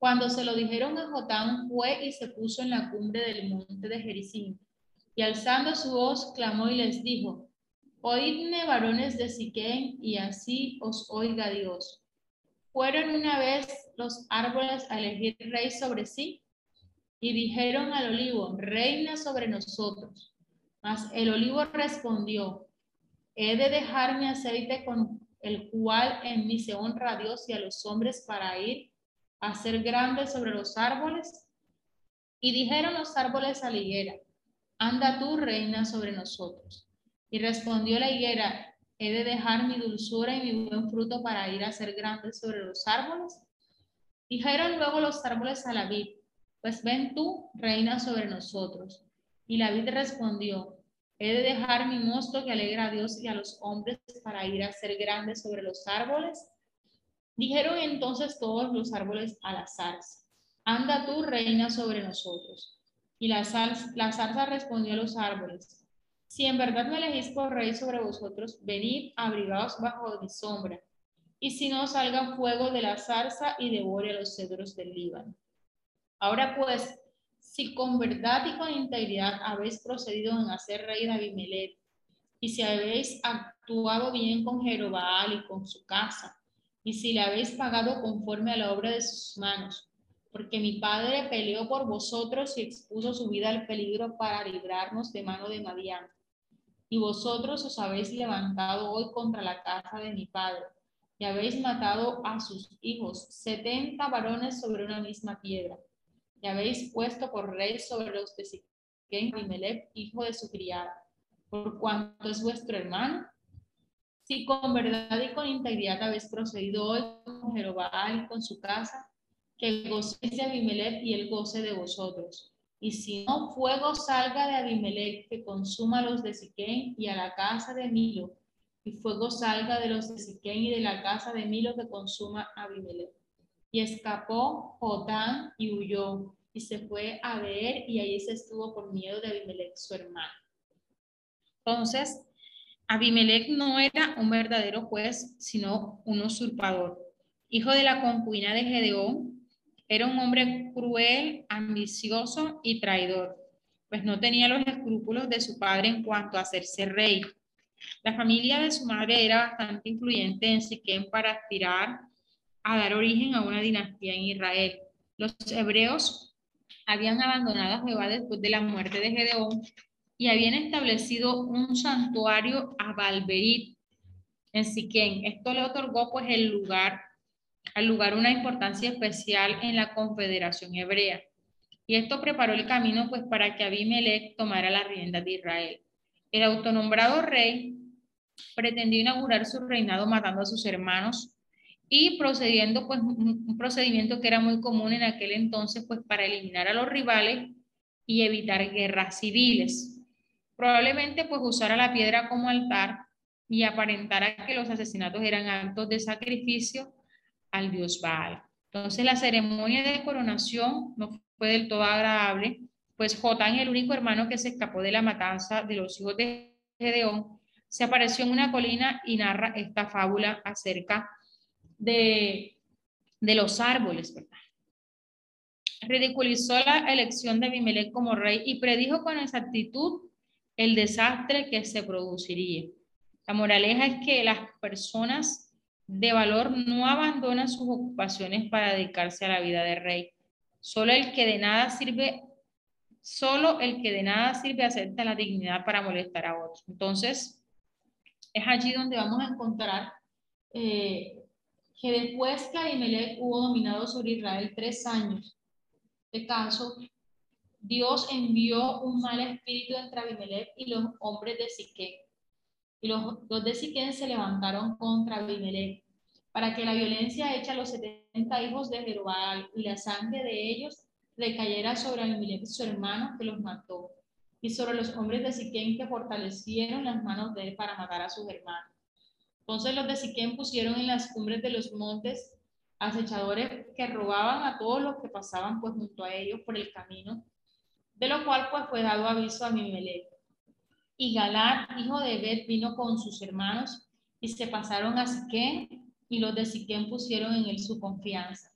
Speaker 2: Cuando se lo dijeron a Jotán, fue y se puso en la cumbre del monte de Jericín, y alzando su voz, clamó y les dijo, Oídme, varones de Siquén, y así os oiga Dios. ¿Fueron una vez los árboles a elegir rey sobre sí? Y dijeron al olivo, reina sobre nosotros. Mas el olivo respondió, he de dejar mi aceite con el cual en mí se honra a Dios y a los hombres para ir a ser grandes sobre los árboles? Y dijeron los árboles a la higuera, anda tú, reina, sobre nosotros. Y respondió la higuera, he de dejar mi dulzura y mi buen fruto para ir a ser grandes sobre los árboles. Dijeron luego los árboles a la vid, pues ven tú, reina, sobre nosotros. Y la vid respondió, he de dejar mi mosto que alegra a Dios y a los hombres para ir a ser grandes sobre los árboles. Dijeron entonces todos los árboles a la zarza, anda tú, reina, sobre nosotros. Y la, la zarza respondió a los árboles, si en verdad me elegís por rey sobre vosotros, venid abrigados bajo mi sombra. Y si no, salga fuego de la zarza y devore a los cedros del Líbano. Ahora pues, si con verdad y con integridad habéis procedido en hacer rey de Abimelech, y si habéis actuado bien con Jerobaal y con su casa, y si le habéis pagado conforme a la obra de sus manos, porque mi padre peleó por vosotros y expuso su vida al peligro para librarnos de mano de Madián. Y vosotros os habéis levantado hoy contra la casa de mi padre, y habéis matado a sus hijos, setenta varones sobre una misma piedra y habéis puesto por rey sobre los de Siquén Abimelech, hijo de su criada, por cuanto es vuestro hermano. Si con verdad y con integridad habéis procedido hoy con Jeroboam y con su casa, que gocéis de Abimelech y él goce de vosotros. Y si no, fuego salga de Abimelech que consuma a los de Siquén y a la casa de Milo, y fuego salga de los de Siquén y de la casa de Milo que consuma a Abimelech. Y escapó Jotán y huyó, y se fue a ver, y ahí se estuvo por miedo de Abimelech, su hermano. Entonces, Abimelech no era un verdadero juez, sino un usurpador. Hijo de la concubina de Gedeón, era un hombre cruel, ambicioso y traidor, pues no tenía los escrúpulos de su padre en cuanto a hacerse rey. La familia de su madre era bastante influyente en Siquem para aspirar a dar origen a una dinastía en Israel. Los hebreos habían abandonado a Jehová después de la muerte de Gedeón y habían establecido un santuario a Balberit en Siquén. Esto le otorgó pues el lugar, al lugar una importancia especial en la confederación hebrea. Y esto preparó el camino pues para que Abimelech tomara las riendas de Israel. El autonombrado rey pretendió inaugurar su reinado matando a sus hermanos y procediendo pues un procedimiento que era muy común en aquel entonces pues para eliminar a los rivales y evitar guerras civiles. Probablemente pues usara la piedra como altar y aparentara que los asesinatos eran actos de sacrificio al dios Baal. Entonces la ceremonia de coronación no fue del todo agradable, pues Jotán, el único hermano que se escapó de la matanza de los hijos de Gedeón, se apareció en una colina y narra esta fábula acerca de, los árboles, ¿verdad? Ridiculizó la elección de Abimelech como rey y predijo con exactitud el desastre que se produciría. La moraleja es que las personas de valor no abandonan sus ocupaciones para dedicarse a la vida de rey. Solo el que de nada sirve, solo el que de nada sirve acepta la dignidad para molestar a otros. Entonces, es allí donde vamos a encontrar eh, que después que Abimelech hubo dominado sobre Israel tres años de caso, Dios envió un mal espíritu entre Abimelech y los hombres de Siquén. Y los, los de Siquén se levantaron contra Abimelech para que la violencia hecha a los 70 hijos de Jeroboam y la sangre de ellos recayera sobre Abimelech su hermano que los mató y sobre los hombres de Siquén que fortalecieron las manos de él para matar a sus hermanos. Entonces los de Siquén pusieron en las cumbres de los montes acechadores que robaban a todos los que pasaban pues junto a ellos por el camino, de lo cual pues fue dado aviso a Mimelech. Y Galán, hijo de Bet, vino con sus hermanos y se pasaron a Siquén y los de Siquén pusieron en él su confianza.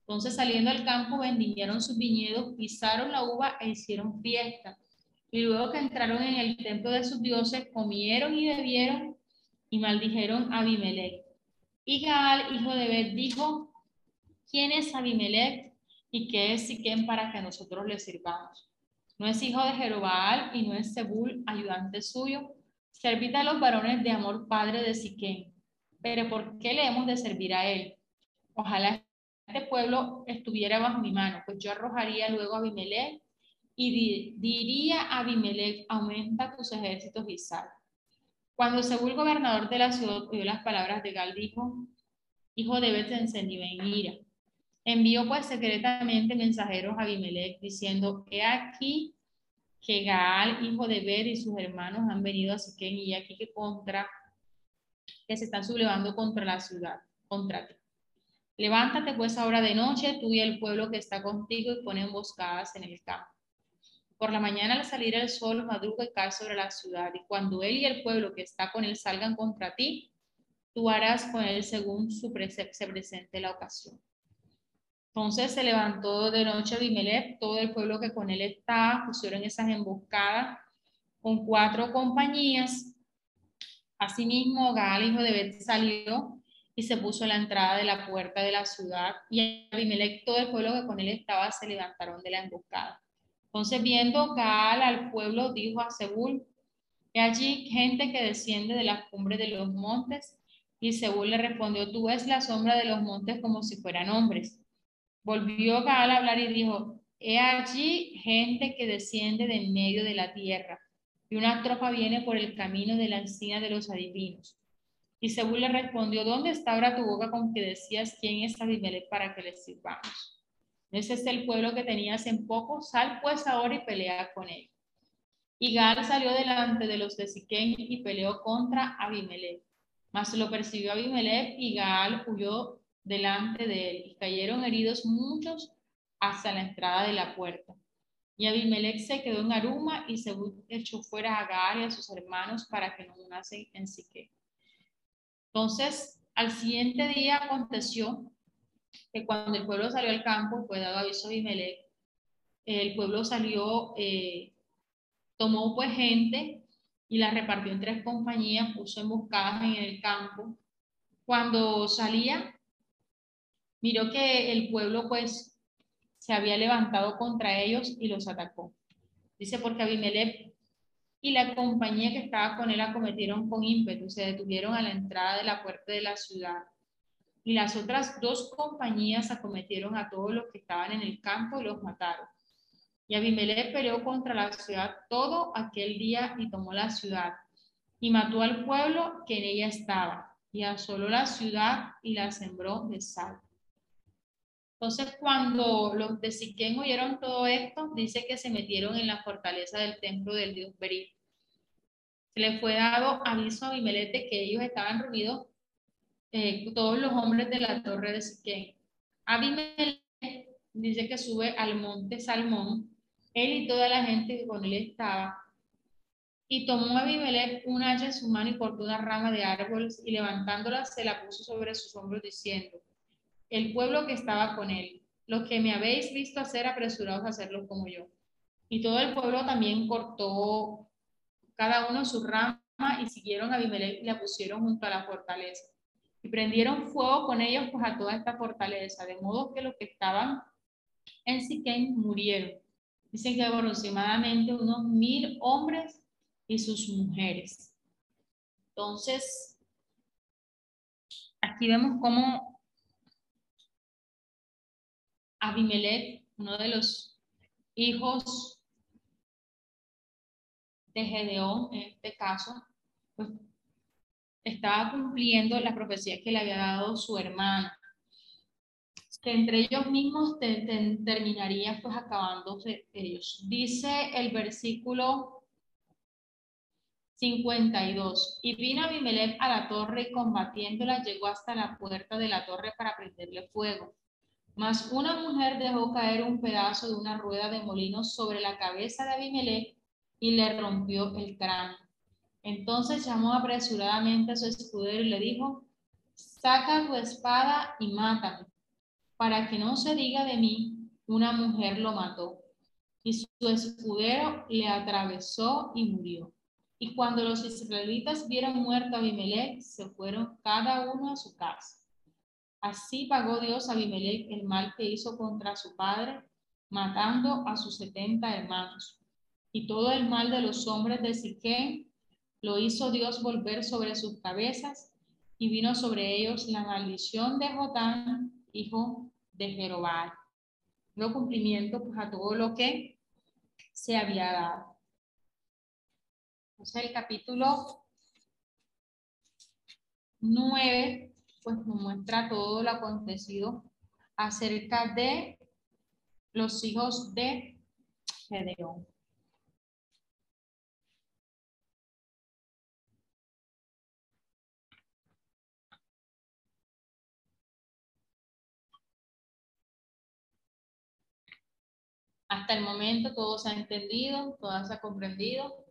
Speaker 2: Entonces saliendo al campo vendimieron sus viñedos, pisaron la uva e hicieron fiesta. Y luego que entraron en el templo de sus dioses, comieron y bebieron y maldijeron a Abimelech. Y Gaal, hijo de Bet, dijo, ¿quién es Abimelech y qué es Siquem para que nosotros le sirvamos? No es hijo de Jerobaal y no es Zebul, ayudante suyo. Servid a los varones de amor padre de Siquem. pero ¿por qué le hemos de servir a él? Ojalá este pueblo estuviera bajo mi mano, pues yo arrojaría luego a Abimelech y diría a Abimelech, aumenta tus ejércitos y sal. Cuando Seúl, gobernador de la ciudad, oyó las palabras de Gal, dijo, hijo de Bet se encendió en ira. Envió pues secretamente mensajeros a Abimelech diciendo, he aquí que Gaal, hijo de Bet y sus hermanos han venido a Siquén y aquí que contra, que se están sublevando contra la ciudad, contra ti. Levántate pues ahora de noche, tú y el pueblo que está contigo, y pon emboscadas en el campo. Por la mañana al salir el sol madruga y cae sobre la ciudad, y cuando él y el pueblo que está con él salgan contra ti, tú harás con él según su se presente la ocasión. Entonces se levantó de noche Abimelech, todo el pueblo que con él estaba, pusieron esas emboscadas con cuatro compañías. Asimismo, Gal, hijo de Bet, salió y se puso a la entrada de la puerta de la ciudad, y Abimelech, todo el pueblo que con él estaba, se levantaron de la emboscada. Entonces, viendo Gaal al pueblo, dijo a Seúl, he allí gente que desciende de las cumbres de los montes, y Seúl le respondió, tú ves la sombra de los montes como si fueran hombres. Volvió Gaal a hablar y dijo, he allí gente que desciende de en medio de la tierra, y una tropa viene por el camino de la encina de los adivinos. Y Seúl le respondió, ¿dónde está ahora tu boca con que decías quién es Abimelech para que le sirvamos? Ese es el pueblo que tenías en poco, sal pues ahora y pelea con él. Y Gal salió delante de los de Siquén y peleó contra Abimelech. Mas lo persiguió Abimelech y Gaal huyó delante de él y cayeron heridos muchos hasta la entrada de la puerta. Y Abimelech se quedó en Aruma y se echó fuera a Gaal y a sus hermanos para que no nacen en Siquén. Entonces, al siguiente día aconteció que cuando el pueblo salió al campo, fue dado aviso a Abimelech, el pueblo salió, eh, tomó pues gente y la repartió en tres compañías, puso emboscadas en el campo. Cuando salía, miró que el pueblo pues se había levantado contra ellos y los atacó. Dice porque Abimelech y la compañía que estaba con él acometieron con ímpetu, se detuvieron a la entrada de la puerta de la ciudad. Y las otras dos compañías acometieron a todos los que estaban en el campo y los mataron. Y Abimelech peleó contra la ciudad todo aquel día y tomó la ciudad y mató al pueblo que en ella estaba y asoló la ciudad y la sembró de sal. Entonces, cuando los de Siquén oyeron todo esto, dice que se metieron en la fortaleza del templo del dios Berit. Se le fue dado aviso a Abimelech que ellos estaban reunidos, eh, todos los hombres de la torre de Siquén. Abimelech dice que sube al monte Salmón, él y toda la gente que con él estaba, y tomó Abimelech un hacha en su mano y cortó una rama de árboles y levantándola se la puso sobre sus hombros diciendo, el pueblo que estaba con él, los que me habéis visto hacer apresurados a hacerlo como yo. Y todo el pueblo también cortó cada uno su rama y siguieron a Abimelech y la pusieron junto a la fortaleza. Y prendieron fuego con ellos pues a toda esta fortaleza, de modo que los que estaban en Siquén murieron. Dicen que aproximadamente unos mil hombres y sus mujeres. Entonces, aquí vemos cómo Abimelech, uno de los hijos de Gedeón, en este caso, pues estaba cumpliendo la profecía que le había dado su hermano, que entre ellos mismos terminaría pues acabándose ellos. Dice el versículo 52. Y vino Abimelech a la torre y combatiéndola llegó hasta la puerta de la torre para prenderle fuego. Mas una mujer dejó caer un pedazo de una rueda de molino sobre la cabeza de Abimelech y le rompió el cráneo. Entonces llamó apresuradamente a su escudero y le dijo, saca tu espada y mátame, para que no se diga de mí, una mujer lo mató. Y su escudero le atravesó y murió. Y cuando los israelitas vieron muerto a Abimelech, se fueron cada uno a su casa. Así pagó Dios a Abimelech el mal que hizo contra su padre, matando a sus setenta hermanos. Y todo el mal de los hombres de Siquén lo hizo Dios volver sobre sus cabezas, y vino sobre ellos la maldición de Jotán, hijo de Jerobal. No cumplimiento pues, a todo lo que se había dado. Entonces el capítulo 9 pues nos muestra todo lo acontecido acerca de los hijos de Gedeón. Hasta el momento todo se ha entendido, todo se ha comprendido.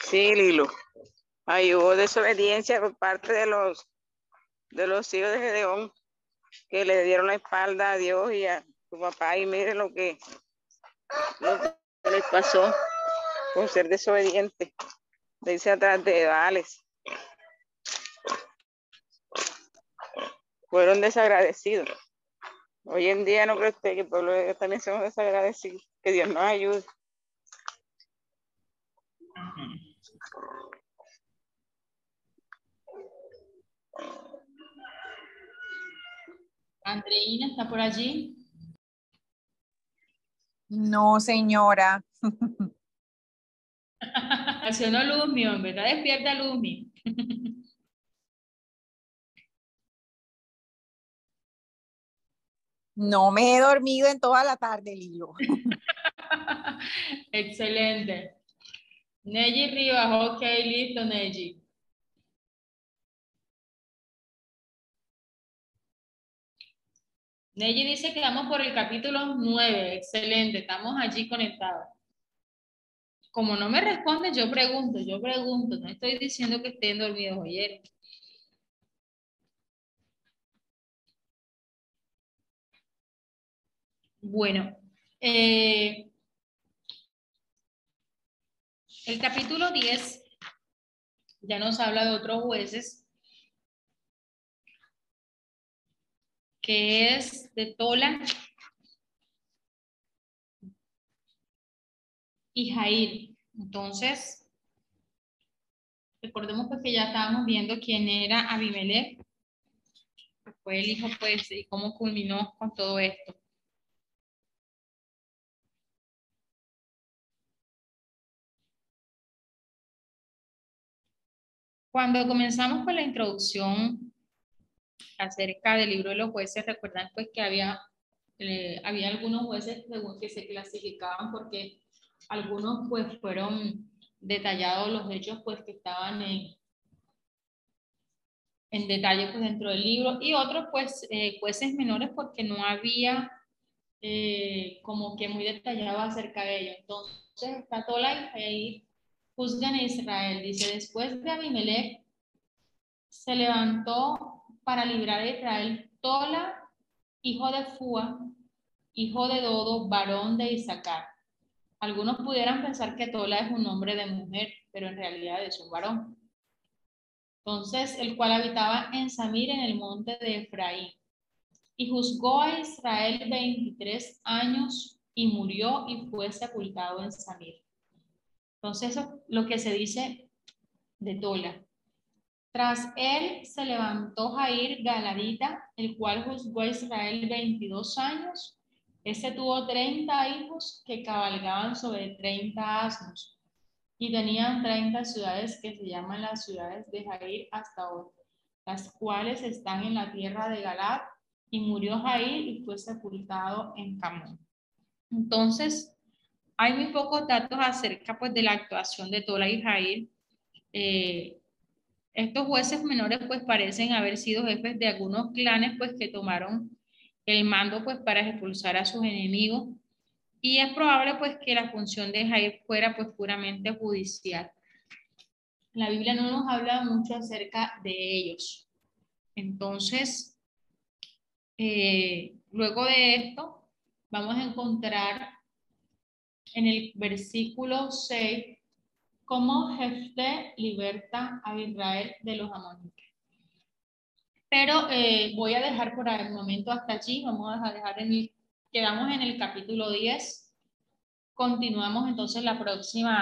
Speaker 5: Sí, Lilo. Ahí hubo desobediencia por parte de los de los hijos de Gedeón que le dieron la espalda a Dios y a su papá y mire lo que, lo que les pasó por ser desobediente. Dice atrás de Vales. Fueron desagradecidos. Hoy en día no creo usted que el pueblo de Dios también somos desagradecidos. Que Dios nos ayude.
Speaker 2: Andreina está por allí.
Speaker 4: No, señora. [laughs]
Speaker 2: Accionó hombre. Está despierta Luzmi. [laughs]
Speaker 4: No me he dormido en toda la tarde, Lilo. [laughs]
Speaker 2: Excelente. Neji Rivas, ok, listo, Neji. Neji dice que vamos por el capítulo 9. Excelente, estamos allí conectados. Como no me responde, yo pregunto, yo pregunto. No estoy diciendo que estén dormidos, oyeron. Bueno, eh, el capítulo 10 ya nos habla de otros jueces, que es de Tola y Jair. Entonces, recordemos pues que ya estábamos viendo quién era Abimelech, que fue el hijo pues y cómo culminó con todo esto. Cuando comenzamos con la introducción acerca del libro de los jueces, recuerdan pues que había, eh, había algunos jueces que se clasificaban porque algunos pues fueron detallados los hechos pues que estaban en, en detalle pues dentro del libro y otros pues eh, jueces menores porque no había eh, como que muy detallado acerca de ello. Entonces está Tola y ahí juzgan a Israel. Dice, después de Abimelech se levantó para librar a Israel Tola, hijo de Fua, hijo de Dodo, varón de Isaacar. Algunos pudieran pensar que Tola es un nombre de mujer, pero en realidad es un varón. Entonces, el cual habitaba en Samir, en el monte de Efraín. Y juzgó a Israel 23 años y murió y fue sepultado en Samir. Entonces, eso es lo que se dice de Tola. Tras él se levantó Jair Galadita, el cual juzgó a Israel 22 años. Ese tuvo 30 hijos que cabalgaban sobre 30 asnos y tenían 30 ciudades que se llaman las ciudades de Jair hasta hoy, las cuales están en la tierra de Galad. Y murió Jair y fue sepultado en Camón. Entonces, hay muy pocos datos acerca pues, de la actuación de Tola y Jair. Eh, estos jueces menores pues parecen haber sido jefes de algunos clanes pues que tomaron el mando pues para expulsar a sus enemigos y es probable pues que la función de Jair fuera pues puramente judicial. La Biblia no nos habla mucho acerca de ellos. Entonces, eh, luego de esto, vamos a encontrar en el versículo 6 cómo Jefte liberta a Israel de los amonitas. Pero eh, voy a dejar por el momento hasta allí, vamos a dejar en el, quedamos en el capítulo 10, continuamos entonces la próxima